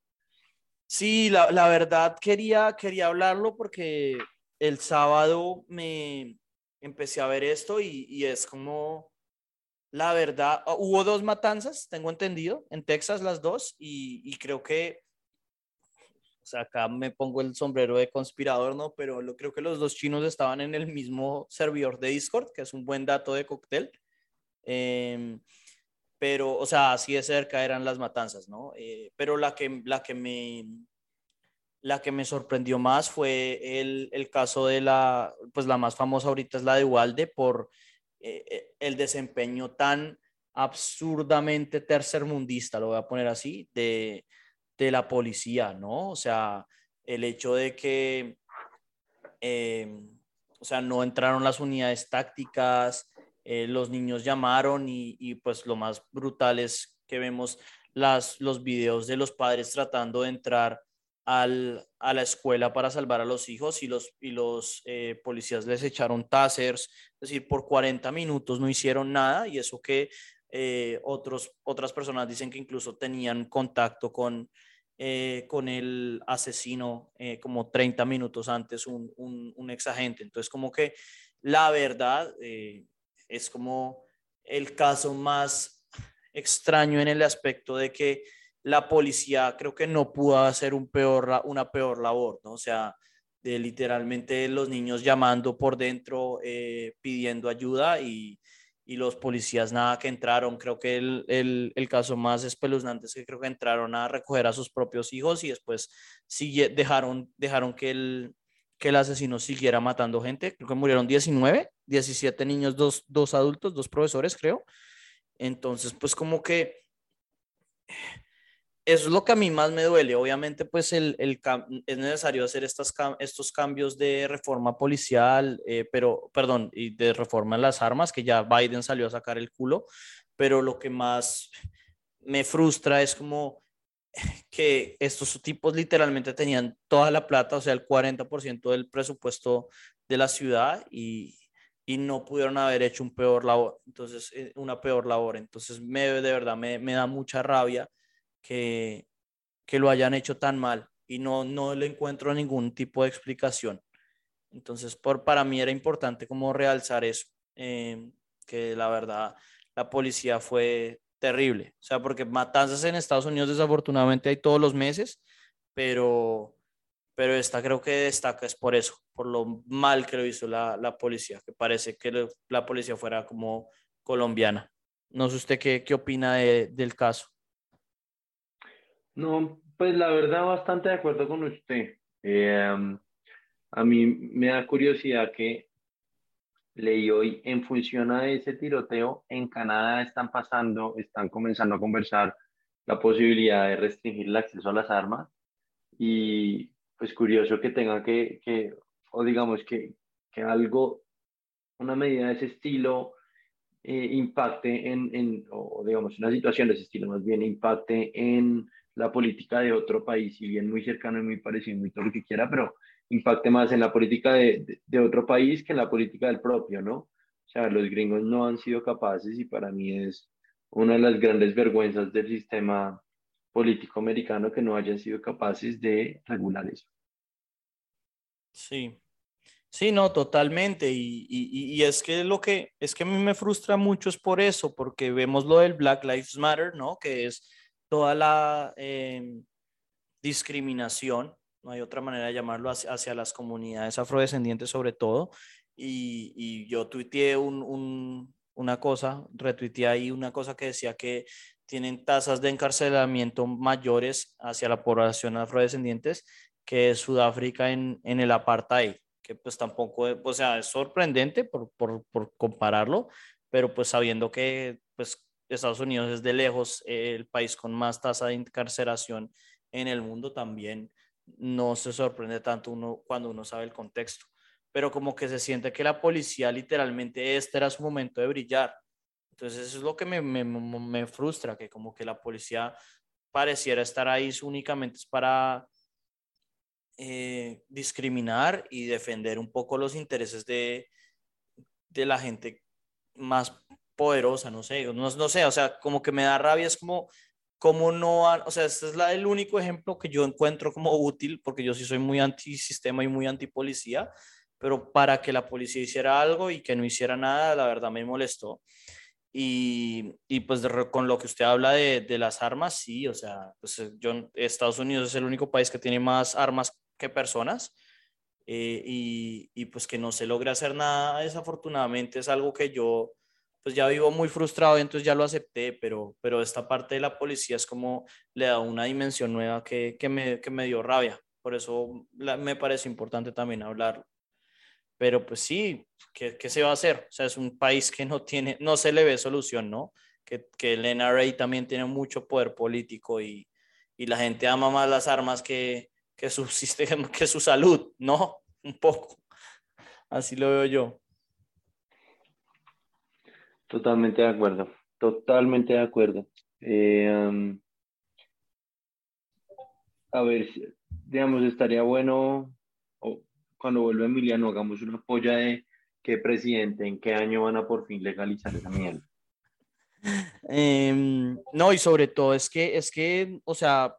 Sí, la, la verdad quería, quería hablarlo porque el sábado me empecé a ver esto y, y es como, la verdad, hubo dos matanzas, tengo entendido, en Texas las dos, y, y creo que o sea, acá me pongo el sombrero de conspirador, ¿no? Pero lo, creo que los dos chinos estaban en el mismo servidor de Discord, que es un buen dato de cóctel. Em, pero, o sea, así de cerca eran las matanzas, ¿no? Eh, pero la que, la, que me, la que me sorprendió más fue el, el, caso de la, pues la más famosa ahorita es la de Walde por eh, eh, el desempeño tan absurdamente tercermundista, lo voy a poner así, de, de la policía, ¿no? O sea, el hecho de que, eh, o sea, no entraron las unidades tácticas, eh, los niños llamaron y, y, pues lo más brutal es que vemos las, los videos de los padres tratando de entrar al, a la escuela para salvar a los hijos y los, y los eh, policías les echaron tasers, es decir, por 40 minutos no hicieron nada y eso que eh, otros, otras personas dicen que incluso tenían contacto con, eh, con el asesino como 30 minutos antes, un, un, un, ex agente. Entonces, como que la verdad es como el caso más extraño en el aspecto de que la policía creo que no pudo hacer un peor, una peor labor, ¿no? O sea, de literalmente los niños llamando por dentro, eh, pidiendo ayuda y, y, los policías nada que entraron. Creo que el, el, el, caso más espeluznante es que creo que entraron a recoger a sus propios hijos y después sigue, dejaron, dejaron que el, que el asesino siguiera matando gente. Creo que murieron 19, 17 niños, dos, dos adultos, dos profesores, creo. Entonces, pues como que eso es lo que a mí más me duele. Obviamente, pues el, el es necesario hacer estas, estos cambios de reforma policial, eh, pero, perdón, y de reforma en las armas, que ya Biden salió a sacar el culo, pero lo que más me frustra es como que estos tipos literalmente tenían toda la plata, o sea, el 40% del presupuesto de la ciudad y, y no pudieron haber hecho un peor labor, entonces, eh, una peor labor. Entonces, me, de verdad me, me da mucha rabia que, que lo hayan hecho tan mal y no, no le encuentro ningún tipo de explicación. Entonces, por, para mí era importante como realzar eso, eh, que la verdad la policía fue terrible. O sea, porque matanzas en Estados Unidos desafortunadamente hay todos los meses, pero, pero esta creo que destaca es por eso, por lo mal que lo hizo la, la policía, que parece que la policía fuera como colombiana. No sé usted qué, qué opina de, del caso. No, pues la verdad bastante de acuerdo con usted. Eh, a mí me da curiosidad que leí hoy en función a ese tiroteo, en Canadá están pasando, están comenzando a conversar la posibilidad de restringir el acceso a las armas y pues curioso que tenga que, que o digamos que, que algo, una medida de ese estilo eh, impacte en, en, o digamos una situación de ese estilo más bien impacte en la política de otro país, si bien muy cercano y muy parecido, muy todo lo que quiera, pero impacte más en la política de, de, otro país que en la política del propio, ¿no? O sea, los gringos no han sido capaces y para mí es una de las grandes vergüenzas del sistema político americano que no hayan sido capaces de regular eso. Sí, sí, no, totalmente. Y, y, y, es que lo que es que a mí me frustra mucho es por eso, porque vemos lo del Black Lives Matter, ¿no? Que es toda la eh, discriminación, no hay otra manera de llamarlo, hacia, hacia las comunidades afrodescendientes sobre todo. Y, yo tuiteé un, una cosa, retuiteé ahí una cosa que decía que tienen tasas de encarcelamiento mayores hacia la población afrodescendientes que Sudáfrica en, en el apartheid, que pues tampoco, o sea, es sorprendente por, por, por compararlo, pero pues sabiendo que pues Estados Unidos es de lejos el país con más tasa de encarceración en el mundo, también no se sorprende tanto uno cuando uno sabe el contexto, pero como que se siente que la policía literalmente este era su momento de brillar. Entonces eso es lo que me, me, me frustra, que como que la policía pareciera estar ahí únicamente para eh, discriminar y defender un poco los intereses de, de la gente más poderosa, no sé, no, no sé, o sea, como que me da rabia, es como, como no, o sea, este es la, el único ejemplo que yo encuentro como útil, porque yo sí soy muy antisistema y muy antipolicía, pero para que la policía hiciera algo y que no hiciera nada, la verdad me molestó. Y, y pues de, con lo que usted habla de, de, las armas, sí, o sea, pues yo, Estados Unidos es el único país que tiene más armas que personas. Eh, y, y pues que no se logre hacer nada, desafortunadamente es algo que yo, pues ya vivo muy frustrado y entonces ya lo acepté, pero, pero esta parte de la policía es como le da una dimensión nueva que, que, me, que me dio rabia. Por eso me parece importante también hablarlo. Pero pues sí, ¿qué, ¿qué, se va a hacer? O sea, es un país que no tiene, no se le ve solución, ¿no? Que, que el NRA también tiene mucho poder político y, y la gente ama más las armas que, que su *laughs* sistema, que su salud, ¿no? Un poco. Así lo veo yo. Totalmente de acuerdo, totalmente de acuerdo. Eh, a ver, digamos, estaría bueno, cuando vuelva Emiliano, hagamos una polla de qué presidente, en qué año van a por fin legalizar esa mierda. Em, no, y sobre todo es que, es que, o sea,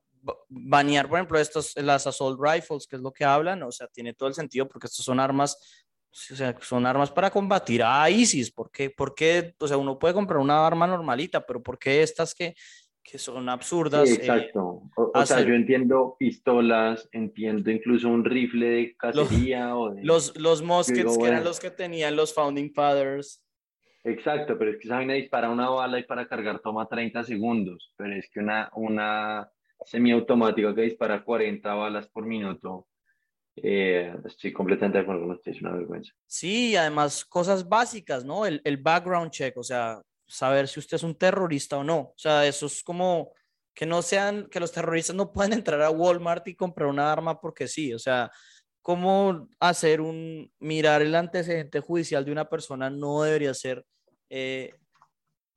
banear, por ejemplo, estos, las assault rifles, que es lo que hablan, o sea, tiene todo el sentido porque estos son armas, o sea, son armas para combatir a ISIS. ¿Por qué? Porque, o sea, uno puede comprar una arma normalita, pero ¿por qué estas que, que son absurdas? Sí, exacto. o, sea, yo entiendo pistolas, entiendo incluso un rifle de cacería los, o de... Los, los muskets, que eran los que tenían los Founding Fathers. Exacto, pero es que saben disparar una bala y para cargar toma 30 segundos, pero es que una, una semiautomática que dispara 40 balas por minuto, eh, estoy completamente de acuerdo con usted, es una vergüenza. Sí, además cosas básicas, ¿no? El, el background check, o sea, saber si usted es un terrorista o no, o sea, eso es como que no sean, que los terroristas no puedan *laughs* entrar a Walmart y comprar una arma porque sí, o sea, cómo hacer un, mirar el antecedente judicial de una persona no debería ser eh,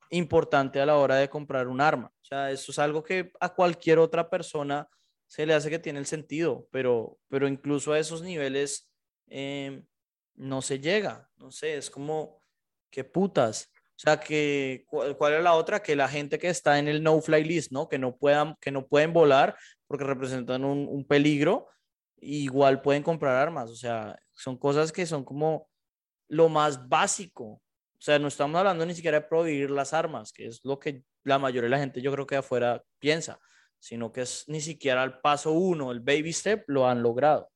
importante a la hora de comprar un arma. O sea, eso es algo que a cualquier otra persona se le hace que tiene el sentido, pero, pero incluso a esos niveles eh, no se llega. No sé, es como, qué putas. O sea, que, ¿cuál, es la otra? Que la gente que está en el no-fly list, ¿no? Que no, puedan, que no pueden volar porque representan un, un peligro, igual pueden comprar armas. O sea, son cosas que son como lo más básico. O sea, no estamos hablando ni siquiera de prohibir las armas, que es lo que la mayoría de la gente yo creo que afuera piensa, sino que es ni siquiera el paso uno, el baby step, lo han logrado.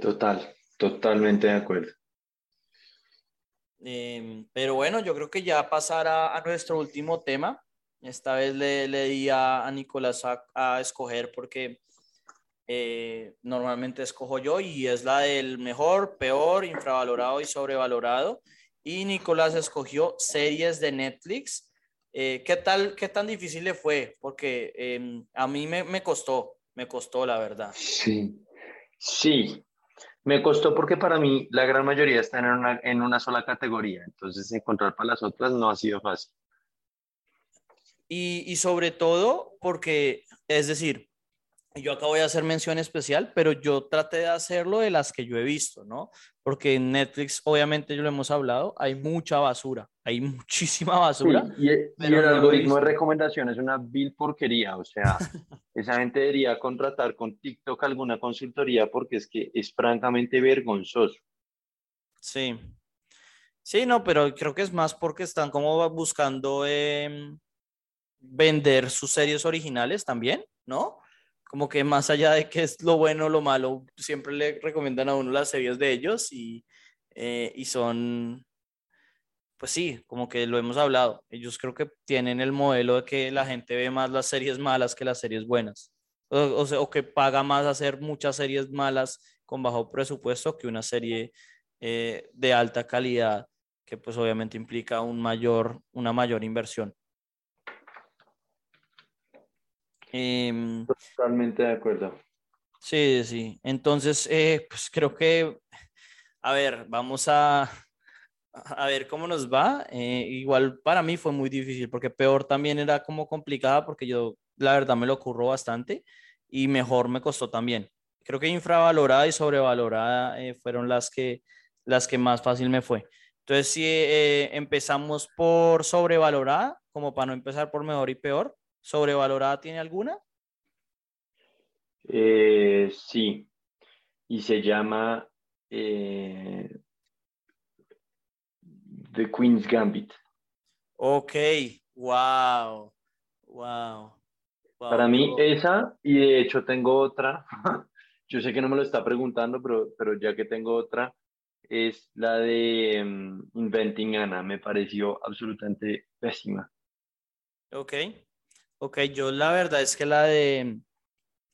Total, totalmente de acuerdo. Em, pero bueno, yo creo que ya pasar a, nuestro último tema. Esta vez le, le di a, Nicolás a escoger porque eh, normalmente escojo yo y es la del mejor, peor, infravalorado y sobrevalorado. Y Nicolás escogió series de Netflix. Eh, ¿qué, tal, ¿Qué tan difícil le fue? Porque em, a mí me, me, costó, me costó la verdad. Sí, sí, me costó porque para mí la gran mayoría están en una, en una sola categoría, entonces encontrar para las otras no ha sido fácil. Y, y sobre todo porque, es decir, yo acabo de hacer mención especial, pero yo traté de hacerlo de las que yo he visto, ¿no? Porque en Netflix, obviamente, yo lo hemos hablado, hay mucha basura, hay *laughs* muchísima basura. y, el algoritmo de recomendación es una vil porquería, o sea, *laughs* esa gente debería contratar con TikTok alguna consultoría porque es que es francamente vergonzoso. Sí. Sí, no, pero creo que es más porque están como buscando em, vender sus series originales también, ¿no? Como que más allá de qué es lo bueno o lo malo, siempre le recomiendan a uno las series de ellos y, eh, y son, pues sí, como que lo hemos hablado. Ellos creo que tienen el modelo de que la gente ve más las series malas que las series buenas. O, o, que paga más hacer muchas series malas con bajo presupuesto que una serie eh, de alta calidad, que pues obviamente implica un mayor, una mayor inversión. Em, Totalmente de acuerdo. Sí, sí. Entonces, eh, pues creo que, a ver, vamos a, a ver cómo nos va. Eh, igual para mí fue muy difícil porque peor también era como complicada porque yo la verdad me lo ocurrió bastante y mejor me costó también. Creo que infravalorada y sobrevalorada eh, fueron las que, las que más fácil me fue. Entonces, si empezamos por sobrevalorada, como para no empezar por mejor y peor, ¿Sobrevalorada tiene alguna? Eh, sí, y se llama eh, The Queen's Gambit. Ok, wow, wow. Para mí esa, y de hecho tengo otra, *laughs* yo sé que no me lo está preguntando, pero, pero ya que tengo otra, es la de mm, Inventing Anna, me pareció absolutamente pésima. Ok. Ok, yo la verdad es que la de,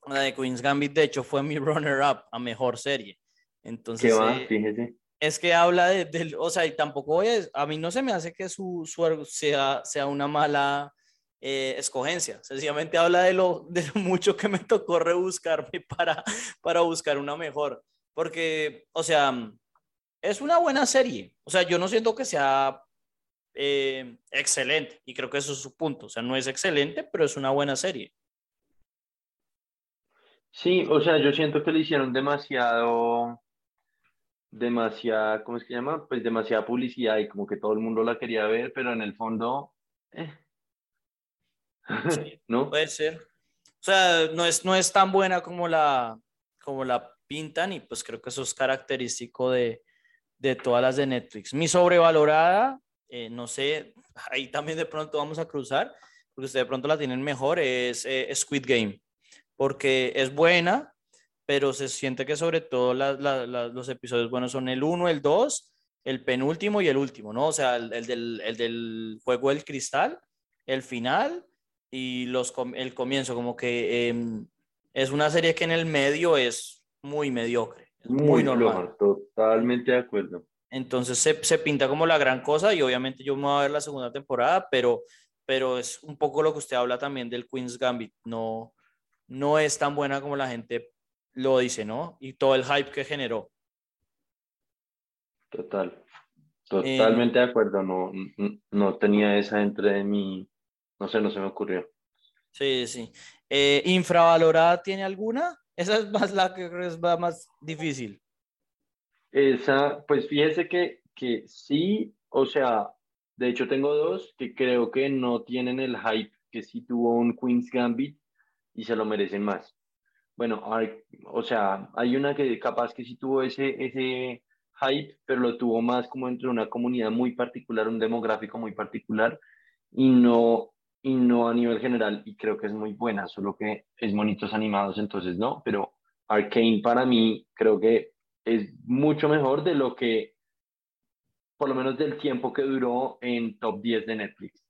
la de Queen's Gambit, de hecho, fue mi *laughs* runner-up a mejor serie. Entonces, ¿Qué va? Eh, Fíjese. Es que habla de, o sea, y tampoco es, a mí no se me hace que su, su sea, sea una mala eh, escogencia, sencillamente habla de lo, de lo mucho que me tocó rebuscarme *laughs* para, para buscar una mejor, porque, o sea, es una buena serie, o sea, yo no siento que sea eh, excelente, y creo que eso es su punto, o sea, no es excelente, pero es una buena serie. Sí, o sea, yo siento que le hicieron demasiado, demasiada, ¿cómo es que se llama? Pues demasiada publicidad y como que todo el mundo la quería ver, pero en el fondo, eh, *laughs* ¿no? Puede ser. O sea, no es, no es tan buena como la, como la pintan y pues creo que eso es característico de, de todas las de Netflix. Mi sobrevalorada, eh, no sé, *laughs* ahí también de pronto vamos a cruzar, porque ustedes de pronto la tienen mejor, es eh, Squid Game, porque es buena, pero se siente que sobre todo los episodios buenos son el 1, el 2, el penúltimo y el último, ¿no? O sea, el, del, el del juego del cristal, el final y los, el comienzo, como que em, es una serie que en el medio es muy mediocre, muy, normal. totalmente de acuerdo. Entonces se, se, pinta como la gran cosa y obviamente yo me voy a ver la segunda temporada, pero, pero es un poco lo que usted habla también del Queen's Gambit. No, no es tan buena como la gente lo dice, ¿no? Y todo el hype que generó. Total. Totalmente de acuerdo. No, no tenía esa entre mi, no sé, no se me ocurrió. Sí, sí. Eh, ¿Infravalorada tiene alguna? Esa es más la que es más difícil. Esa, pues fíjese que, que sí, o sea, de hecho tengo dos que creo que no tienen el hype que sí tuvo un Queen's Gambit y se lo merecen más. Bueno, o sea, hay una que capaz que sí tuvo ese, ese hype, pero lo tuvo más como entre una comunidad muy particular, un demográfico muy particular, y no, y no a nivel general, y creo que es muy buena, solo que es monitos animados, entonces no, pero Arcane para mí creo que es mucho mejor de lo que, por lo menos del tiempo que duró en top 10 de Netflix.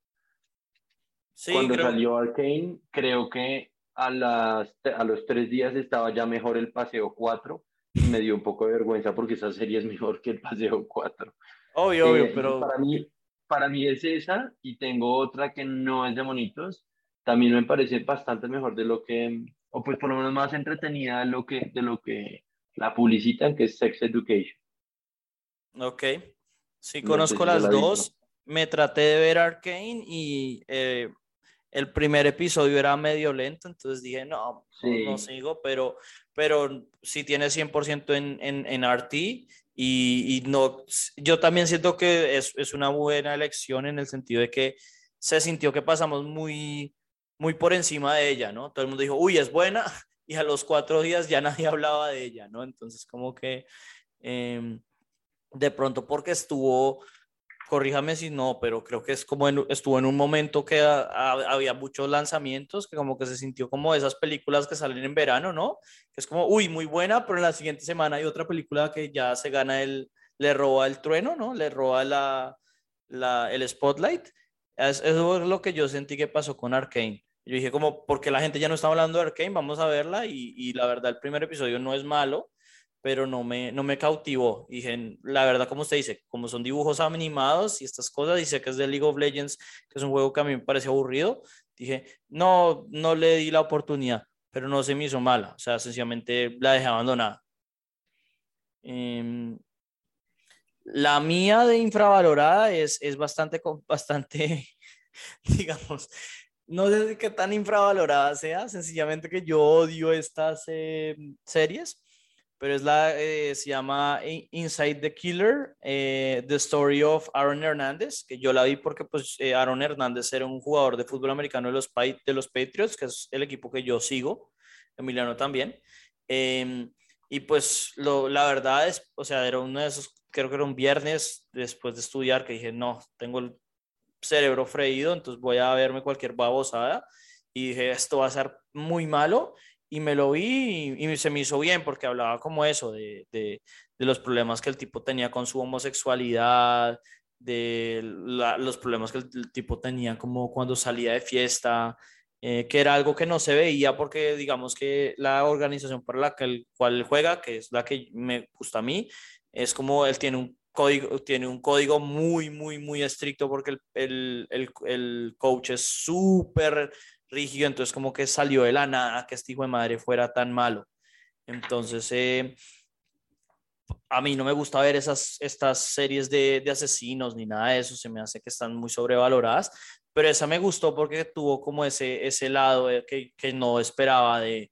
Sí, Cuando salió Arcane, creo que a, las, a los tres días estaba ya mejor el Paseo 4 y me dio un poco de vergüenza porque esa serie es mejor que el Paseo 4. Obvio, obvio, eh, pero... Para mí, para mí es esa y tengo otra que no es de monitos. También me parece bastante mejor de lo que, o pues por lo menos más entretenida de lo que, de lo que la publicitan, que es Sex Education. Ok. Sí, conozco las dos. Me traté de ver Arkane y eh, el primer episodio era medio lento, entonces dije, no, no, sigo, pero, pero sí tiene 100% en, en, en RT y, no, yo también siento que es, es, una buena elección en el sentido de que se sintió que pasamos muy, muy por encima de ella, ¿no? Todo el mundo dijo, uy, es buena, y a los cuatro días ya *laughs* nadie hablaba de ella, ¿no? Entonces, como que em, de pronto porque estuvo, corríjame si no, pero creo que es como estuvo en un momento que había muchos lanzamientos, que como que se sintió como esas películas que salen en verano, ¿no? Es como, uy, muy buena, pero en la siguiente semana hay otra película que ya se gana el, le roba el trueno, ¿no? Le roba la, la, el spotlight. eso es lo que yo sentí que pasó con Arkane. Yo dije como, porque la gente ya no está hablando de Arkane, vamos a verla y, y la verdad el primer episodio no es malo, pero no me, no me cautivó. Dije, la verdad, como usted dice, como son dibujos animados y estas cosas, dice que es de League of Legends, que es un juego que a mí me parece aburrido, dije, no, no le di la oportunidad, pero no se me hizo mala, o sea, sencillamente la dejé abandonada. Em, la mía de infravalorada es, es bastante, *laughs* bastante, digamos, no sé qué tan infravalorada sea, sencillamente que yo odio estas em, series pero es la, eh, se llama Inside the Killer, eh, The Story of Aaron Hernández, que yo la vi porque pues eh, Aaron Hernández era un jugador de fútbol americano de los, de los Patriots, que es el equipo que yo sigo, Emiliano también. Em, y pues lo, la verdad es, o sea, era uno de esos, creo que era un viernes después de estudiar que dije, no, tengo el cerebro freído, entonces voy a verme cualquier babosada. Y dije, esto va a ser muy malo y me lo vi y, se me hizo bien porque hablaba como eso, de, de, los problemas que el tipo tenía con su homosexualidad, de los problemas que el, tipo tenía como cuando salía de fiesta, eh, que era algo que no se veía porque digamos que la organización para la que el cual juega, que es la que me gusta a mí, es como él tiene un código, tiene un código muy, muy, muy estricto porque el, el, el, coach es súper rígido, entonces como que salió de la nada que este hijo de madre fuera tan malo. Entonces, eh, a mí no me gusta ver esas, estas series de, de, asesinos ni nada de eso, se me hace que están muy sobrevaloradas, pero esa me gustó porque tuvo como ese, ese lado que, que no esperaba de,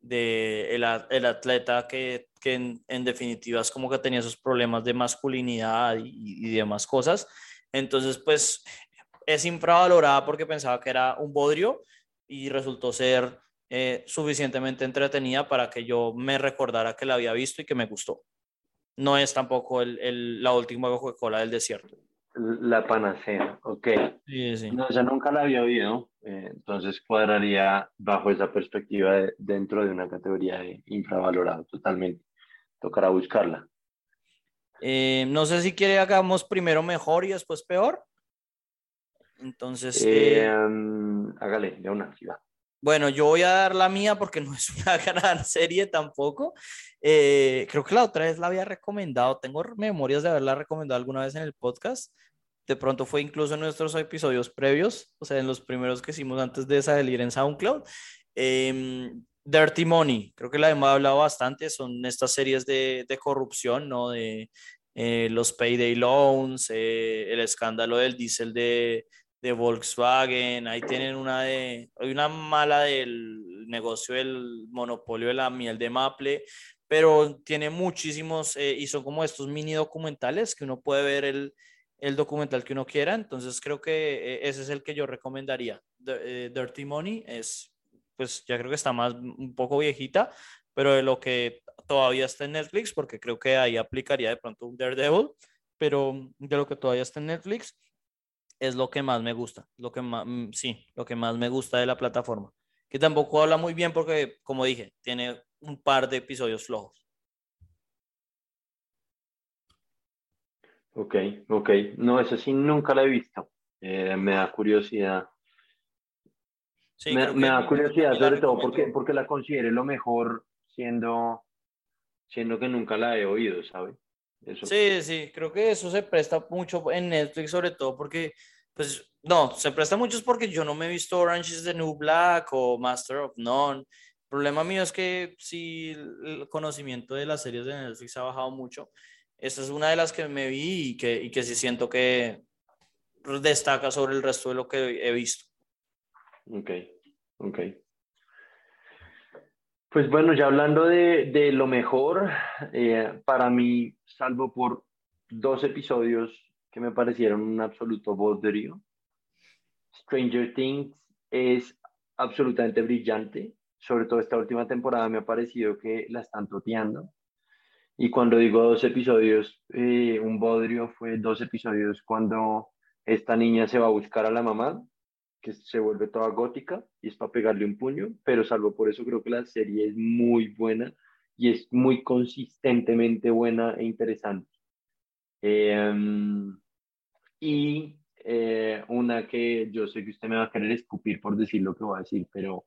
de el, el atleta que, que en, en, definitiva es como que tenía esos problemas de masculinidad y, y demás cosas. Entonces, pues es infravalorada porque pensaba que era un bodrio y resultó ser eh, suficientemente entretenida para que yo me recordara que la había visto y que me gustó. No es tampoco el, el, la última Coca-Cola del desierto. La panacea, ok. Sí, sí. No, ya nunca la había oído, eh, entonces cuadraría bajo esa perspectiva de, dentro de una categoría de infravalorado totalmente. Tocará buscarla. Eh, no sé si quiere hagamos primero mejor y después peor. Entonces. Eh, um, hágale, de una, sí va. Bueno, yo voy a dar la mía porque no es *laughs* una gran serie tampoco. Eh, creo que la otra vez la había recomendado. Tengo memorias de haberla recomendado alguna vez en el podcast. De pronto fue incluso en nuestros episodios previos, o sea, en los primeros que hicimos antes de salir en SoundCloud. Eh, Dirty Money, creo que la hemos hablado bastante. Son estas series de, de corrupción, ¿no? De eh, los payday loans, eh, el escándalo del diésel de, de Volkswagen, ahí tienen una de, hay una mala del negocio del monopolio de la miel de Maple, pero tiene muchísimos eh, y son como estos mini documentales que uno puede ver el, el documental que uno quiera, entonces creo que eh, ese es el que yo recomendaría. Eh, Dirty Money es, pues ya creo que está más un poco viejita, pero de lo que todavía está en Netflix, porque creo que ahí aplicaría de pronto un Daredevil, pero de lo que todavía está en Netflix, es lo que más me gusta, lo que más, mm, sí, lo que más me gusta de la plataforma. Que tampoco habla muy bien porque, como dije, tiene un par de episodios flojos. Ok, ok. No, eso sí nunca la he visto. Eh, me da curiosidad. Sí, me, me da curiosidad sobre todo porque, porque la considere lo mejor siendo, siendo que nunca la he oído, ¿sabe? Eso. Sí, sí, creo que eso se presta mucho en Netflix, sobre todo porque, pues, no, se presta mucho es porque yo no me he visto Orange is the New Black o Master of None. El problema mío es que sí, el conocimiento de las series de Netflix ha bajado mucho. Esta es una de las que me vi y que, y que sí siento que destaca sobre el resto de lo que he visto. Ok, ok. Pues bueno, ya hablando de, de lo mejor, eh, para mí, salvo por dos episodios que me parecieron un absoluto bodrio, Stranger Things es absolutamente brillante. Sobre todo esta última temporada me ha parecido que la están toteando. Y cuando digo dos episodios, eh, un bodrio fue dos episodios cuando esta niña se va a buscar a la mamá que se vuelve toda gótica y es para pegarle un puño, pero salvo por eso creo que la serie es muy buena y es muy consistentemente buena e interesante. Eh, y eh, una que yo sé que usted me va a querer escupir por decir lo que voy a decir, pero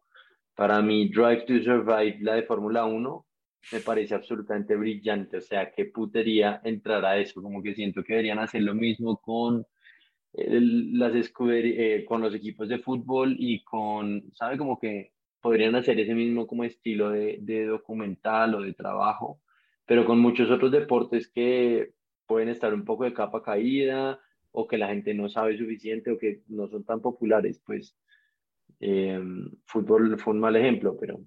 para mí Drive to Survive, la de Fórmula 1, me parece absolutamente brillante, o sea, qué putería entrar a eso, como que siento que deberían hacer lo mismo con el- las eh, con los equipos de fútbol y con, ¿sabe? Como que podrían hacer ese mismo como estilo de, de documental o de trabajo, pero con muchos otros deportes que pueden estar un poco de capa caída o que la gente no sabe suficiente o que no son tan populares, pues eh, fútbol fue un mal ejemplo, pero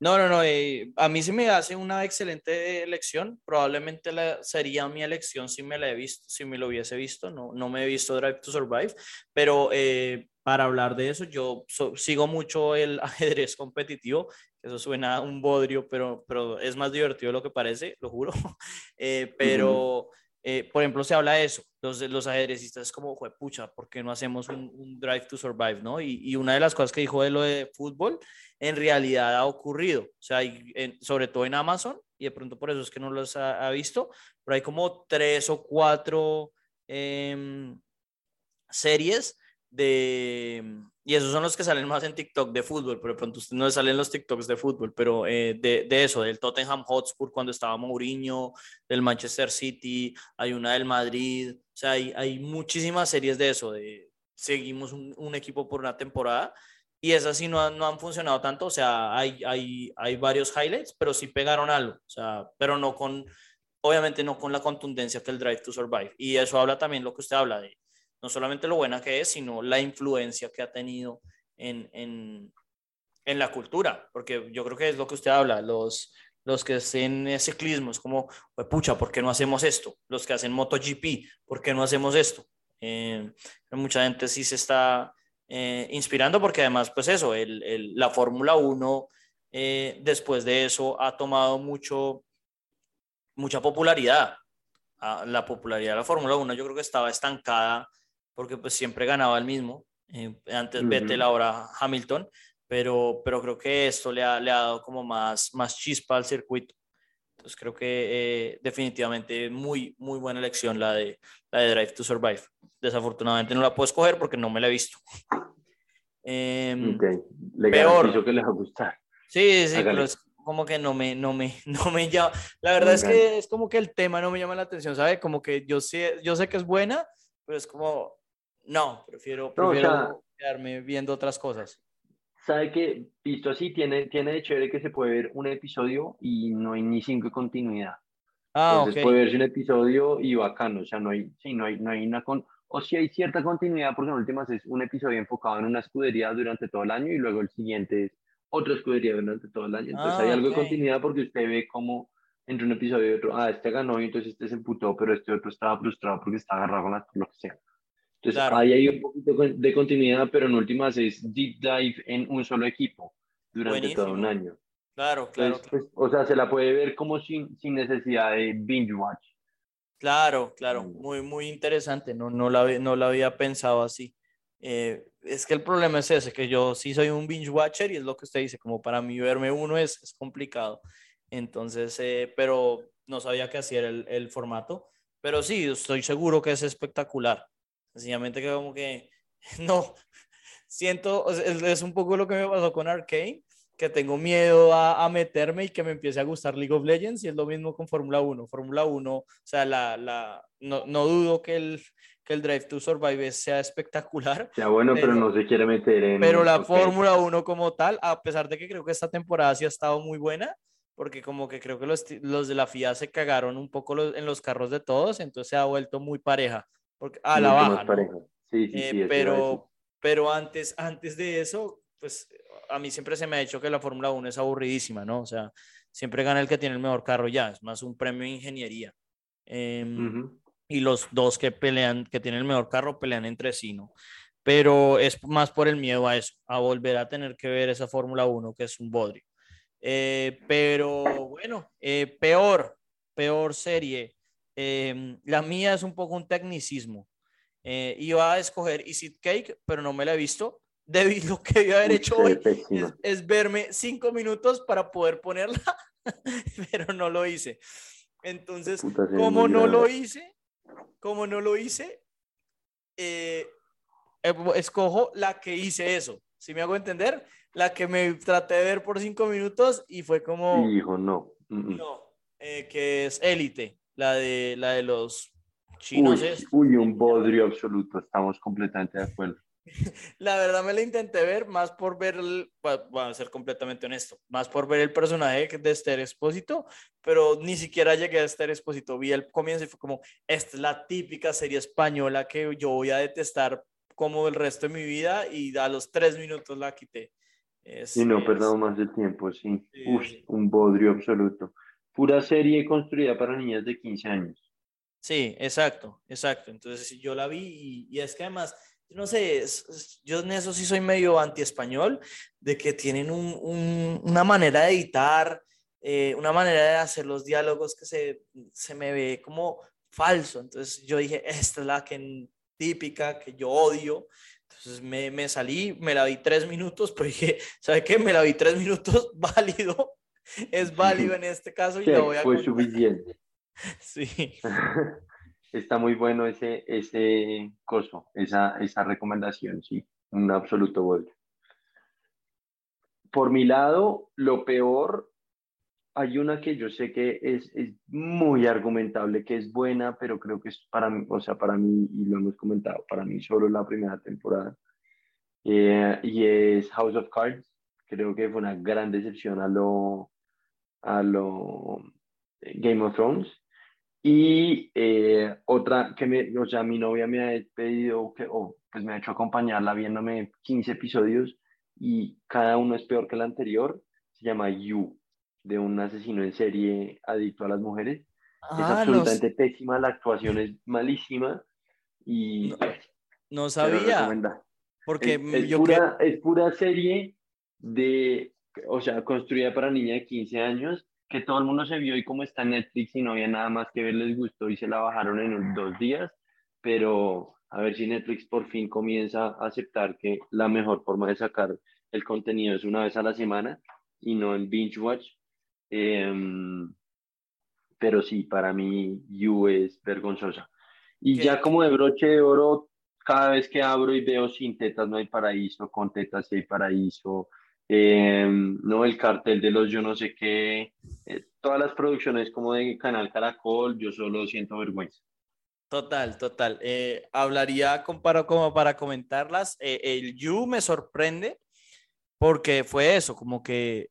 No, no, no. eh, a mí se me hace una excelente elección. Probablemente la- sería mi elección si me la he visto, si me lo hubiese visto. No, no me he visto Drive to Survive, pero eh, para hablar de eso, yo so- sigo mucho el *laughs* ajedrez competitivo. Eso suena a un bodrio, pero, pero es más divertido de lo que parece, lo juro. *laughs* Eh, pero, eh, por ejemplo, se habla de eso. Los, los ajedrecistas como, pucha, ¿por qué no hacemos un, un Drive to Survive? ¿no? Y, y una de las cosas que dijo de lo de fútbol en realidad ha ocurrido, o sea, hay, en- sobre todo en Amazon, y de pronto por eso es que no los ha, ha visto, pero hay como tres o cuatro em, series de, y esos son los que salen más en TikTok de fútbol, pero de pronto no salen los TikToks de fútbol, pero eh, de, de, eso, del Tottenham Hotspur cuando estaba Mourinho, del Manchester City, hay una del Madrid, o sea, hay, hay muchísimas series de eso, de seguimos un, un equipo por una temporada y esas sí no, no han funcionado tanto, o sea, hay, hay, hay varios highlights, pero sí pegaron algo, o sea, pero no con, obviamente no con la contundencia que el Drive to Survive. Y eso habla también lo que usted habla de no solamente lo buena que es, sino la influencia que ha tenido en, en, en la cultura, porque yo creo que es lo que usted habla, los, los que hacen ciclismo, es como, pues, pucha, ¿por qué no hacemos esto? Los que hacen MotoGP, ¿por qué no hacemos esto? Eh, mucha gente sí se está eh, inspirando porque además, pues eso, el, el, la Fórmula 1 eh, después de eso ha tomado mucho, mucha popularidad. Ah, la popularidad de la Fórmula 1 yo creo que estaba estancada porque pues siempre ganaba el mismo. Eh, antes uh -huh. Vettel, ahora Hamilton, pero, pero creo que esto le ha, le ha dado como más, más chispa al circuito. Entonces creo que eh, definitivamente muy, muy buena elección la de, la de Drive to Survive. Desafortunadamente no la puedo escoger porque no me la he visto. *laughs* Eh, okay. Le peor. que les va a gustar. Sí, sí, pero es como que no me, no me, *laughs* no me llama. La verdad es que es como que el tema no me llama la atención, ¿sabe? Como que yo sé, yo sé que es buena, pero es como, no, prefiero, prefiero no, o sea, quedarme viendo otras cosas. Sabe que, visto así, tiene, tiene de chévere que se puede ver un episodio y no hay ni cinco de continuidad. Ah, Entonces okay. puede verse un episodio y bacano, o sea, no hay, sí, no hay, no hay una con, o si sí hay cierta continuidad, porque en últimas es un episodio enfocado en una escudería durante todo el año y luego el siguiente es otra escudería durante todo el año. Entonces ah, hay algo okay. de continuidad porque usted ve cómo entre un episodio y otro, ah, este ganó y entonces este se emputó, pero este otro estaba frustrado porque estaba agarrado con la, lo que sea. Entonces, claro. ahí hay un poquito de continuidad, pero en últimas es deep dive en un solo equipo durante Buenísimo. todo un año. Claro, claro. Entonces, pues, o sea, se la puede ver como sin, sin necesidad de binge watch. Claro, claro, muy, muy interesante. No, no, la, no la había pensado así. Eh, es que el problema es ese, que yo sí soy un binge watcher y es lo que usted dice, como para mí verme uno es, es complicado. Entonces, eh, pero no sabía qué hacía el, el formato. Pero sí, estoy seguro que es espectacular. Sencillamente que como que *laughs* no, siento, es un poco lo que me pasó con Arcane, que tengo miedo a, a, meterme y que me empiece a gustar League of Legends y es lo mismo con Fórmula 1. Fórmula 1, o sea, la, la, no, no dudo que el, que el Drive to Survive sea espectacular. Ya bueno, pero, pero no se quiere meter en... Pero la okay. Fórmula 1 como tal, a pesar de que creo que esta temporada sí ha estado muy buena, porque como que creo que los, los de la FIA se cagaron un poco los, en los carros de todos, entonces se ha vuelto muy pareja porque a la baja. ¿no? Sí, sí, eh, sí, pero, pero antes, antes de eso, pues a mí siempre se me ha dicho que la Fórmula 1 es aburridísima, ¿no? O sea, siempre gana el que tiene el mejor carro ya, es más un premio de ingeniería. Eh, uh -huh. Y los dos que pelean, que tienen el mejor carro, pelean entre sí, ¿no? Pero es más por el miedo a eso, a volver a tener que ver esa Fórmula 1 que es un bodrio. Eh, pero bueno, eh, peor, peor serie. Eh, la mía es un poco un tecnicismo. Eh, iba a escoger Easy Cake, pero no me la he visto. *laughs* Debí, lo que debí haber Uy, hecho hoy es, es, verme cinco minutos para poder ponerla, *laughs* pero no lo hice. Entonces, como no lo hice, como no lo hice, eh, escojo la que hice eso. Si me hago entender, la que me traté de ver por cinco minutos y fue como. Hijo, no. Mm -mm. No, eh, que es Élite la de, la de los chinos. Uy, es. uy, un bodrio absoluto, estamos completamente de acuerdo. *laughs* La verdad me la intenté ver más por ver, el, bueno, a ser completamente honesto, más por ver el personaje de Esther Expósito, pero ni siquiera llegué a Esther Expósito. Vi el comienzo y fue como, esta es la típica serie española que yo voy a detestar como el resto de mi vida y a los tres minutos la quité. Es, y no es... perdamos más el tiempo, sí. sí. Uf, un bodrio absoluto pura serie construida para niñas de 15 años. Sí, exacto, exacto. Entonces yo la vi y, y es que además, no sé, es, yo en eso sí soy medio anti-español, de que tienen un, un, una manera de editar, eh, una manera de hacer los diálogos que se, se me ve como falso. Entonces yo dije, esta es la que típica, que yo odio. Entonces me, me salí, me la vi tres minutos, pero dije, *laughs* ¿sabe qué? Me la vi tres minutos, *laughs* válido *laughs* es válido en este caso y sí, lo voy a fue contar. suficiente *laughs* sí *laughs* está muy bueno ese, ese coso, esa, esa recomendación, sí, un absoluto bodrio. Por mi lado, lo peor, hay una que yo sé que es, es, muy argumentable, que es buena, pero creo que es para mí, o sea, para mí, y lo hemos comentado, para mí solo la primera temporada, eh, y es House of Cards. Creo que fue una gran decepción a lo, a lo Game of Thrones. Y eh, otra que me, o sea, mi novia me ha pedido, que, o pues me ha hecho acompañarla viéndome 15 episodios y cada uno es peor que el anterior. Se llama You, de un asesino en serie adicto a las mujeres. es Ah, absolutamente pésima, la actuación es malísima y No, no pero sabía, porque Es, es yo que... pura, es pura serie de, o sea, construida para niña de 15 años, que todo el mundo se vio y como está en Netflix y no había nada más que ver, les gustó y se la bajaron en dos días, pero a ver si Netflix por fin comienza a aceptar que la mejor forma de sacar el contenido es una vez a la semana y no en binge watch. Em, pero sí, para mí You es vergonzosa. Y ¿Qué- ya como de broche de oro, cada vez que abro y veo sin tetas no hay paraíso, con tetas sí hay paraíso, em, no el cartel de los yo no sé qué, eh, todas las producciones como de Canal Caracol, yo solo siento vergüenza. Total, total. Eh, hablaría para- como para comentarlas. eh, el You me sorprende porque fue eso, como que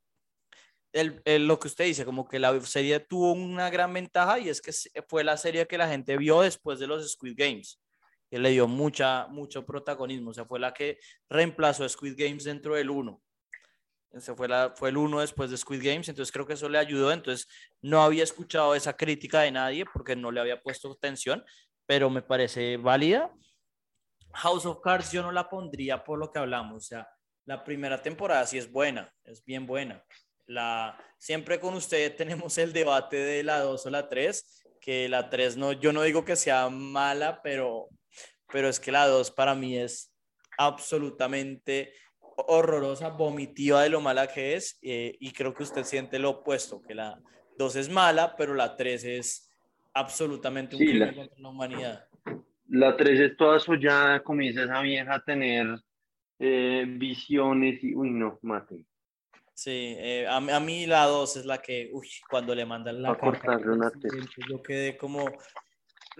el, el- lo que usted dice, como que la serie tuvo una gran ventaja y es que fue la serie que la gente vio después de los Squid Games, que le dio mucha, mucho protagonismo, o sea, fue la que reemplazó a Squid Games dentro del 1. Ese fue, la, fue el 1 después de Squid Games, entonces creo que eso le ayudó, entonces no había escuchado esa crítica de nadie porque no le había puesto atención, pero me parece válida. House of Cards yo no la pondría por lo que hablamos, o sea, la primera temporada sí es buena, es bien buena. La, siempre con usted *laughs* tenemos el debate de la 2 o la 3, que la 3 no, yo no digo que sea mala, pero, pero es que la 2 para mí es absolutamente horrorosa, vomitiva de lo mala que es, eh, y creo que usted siente lo opuesto, que la 2 es mala, pero la 3 es absolutamente un Sí, crimen la- contra la humanidad. La 3 es toda ya comienza esa vieja a tener eh, visiones y, uy, no, mate. Sí, eh, a, a mí la 2 es la que, uy, cuando le mandan la a carta cortarle una presidente, yo quedé como,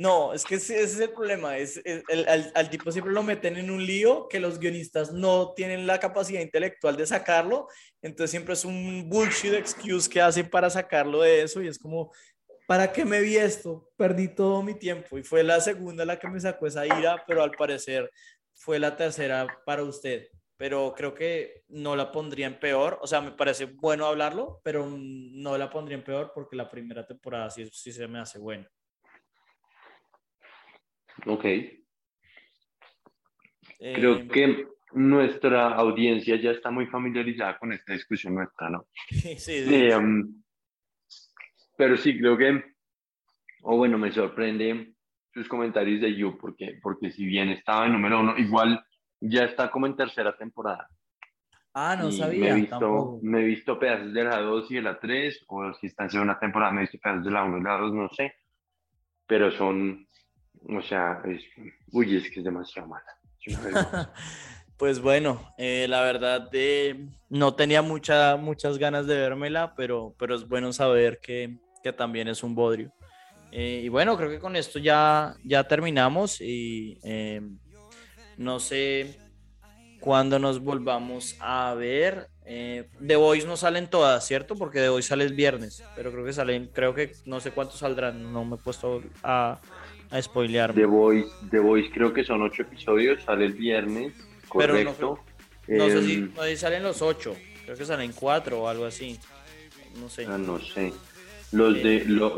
no, es que ese, es el problema, es, es- el- al, al tipo siempre lo meten en un lío que los guionistas no tienen la capacidad intelectual de sacarlo, entonces siempre es un bullshit excuse que hacen para sacarlo de eso y es como, ¿para qué me vi esto? Perdí todo mi tiempo y fue la segunda la que me sacó esa ira, pero al parecer fue la tercera para usted pero creo que no la pondría en peor. O sea, me parece bueno hablarlo, pero no la pondría en peor porque la primera temporada sí, sí se me hace buena. Ok. Eh, Creo que nuestra audiencia ya está muy familiarizada con esta discusión nuestra, ¿no? *laughs* sí, sí, Eh, um, pero sí, creo que, o bueno, me sorprende sus comentarios de You, porque, porque si bien estaba en número uno, igual ya está como en tercera temporada. Ah, no Y sabía. Me he, visto, tampoco. me he visto pedazos de la 2 y de la 3, o si está en segunda temporada, me he visto pedazos de la 1 y la 2, no sé. Pero son, o sea, es, uy, es que es demasiado mala. *laughs* Pues bueno, eh, la verdad eh, no tenía mucha, muchas ganas de vérmela, pero, pero es bueno saber que, que también es un bodrio. Eh, y bueno, creo que con esto ya, ya terminamos y eh, no sé cuándo nos volvamos a ver. The Voice no salen todas, ¿cierto? Porque The Voice sale el viernes, pero creo que salen, creo que no sé cuántos saldrán, no me he puesto a, a spoilear. The Voice, The Voice creo que son ocho episodios, sale el viernes, Pero no correcto. No sé si, Em, no sé salen los ocho, creo que salen cuatro o algo así. No sé. ah, no sé. Los Eh. de, lo,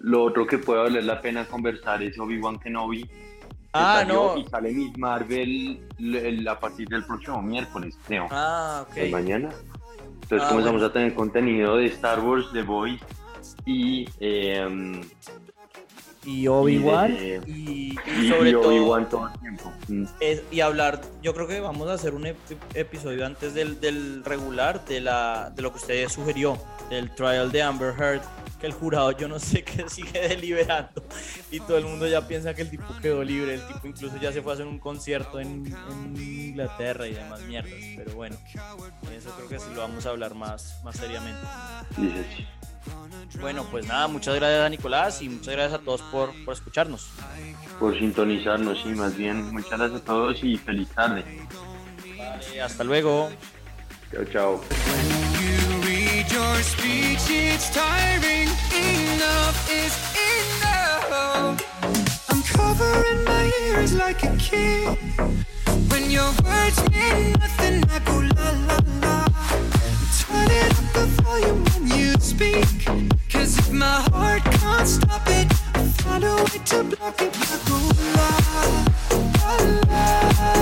lo otro que puede valer la pena conversar es Obi-Wan Kenobi. Ah, no. Y sale Miss Marvel a partir del próximo miércoles, creo. Ah, de ok. mañana. Entonces Ah, comenzamos bueno. a tener contenido de Star Wars, The Voice y, em, Y Obi-Wan. y sobre y todo. Obi-Wan todo el tiempo. Mm. es- y hablar, yo creo que vamos a hacer un ep- episodio antes del, del regular de, la, de lo que usted sugirió, del trial de Amber Heard que el jurado yo no sé qué sigue *laughs* deliberando y todo el mundo ya piensa que el tipo quedó libre, el tipo incluso ya se fue a hacer un concierto en, Inglaterra y demás mierdas, pero bueno, eso creo que sí lo vamos a hablar más, más seriamente. Bueno, pues nada, muchas gracias a Nicolás y muchas gracias a todos por, por escucharnos. Por sintonizarnos, sí, más bien, muchas gracias a todos y feliz tarde. Vale, hasta luego. Chao, chao. your speech, it's tiring. Enough is enough. I'm covering my ears like a kid. When your words mean nothing, I go la la la. Turn it up the volume when you speak. Cause if my heart can't stop it, I'll find a way to block it. I go la la la.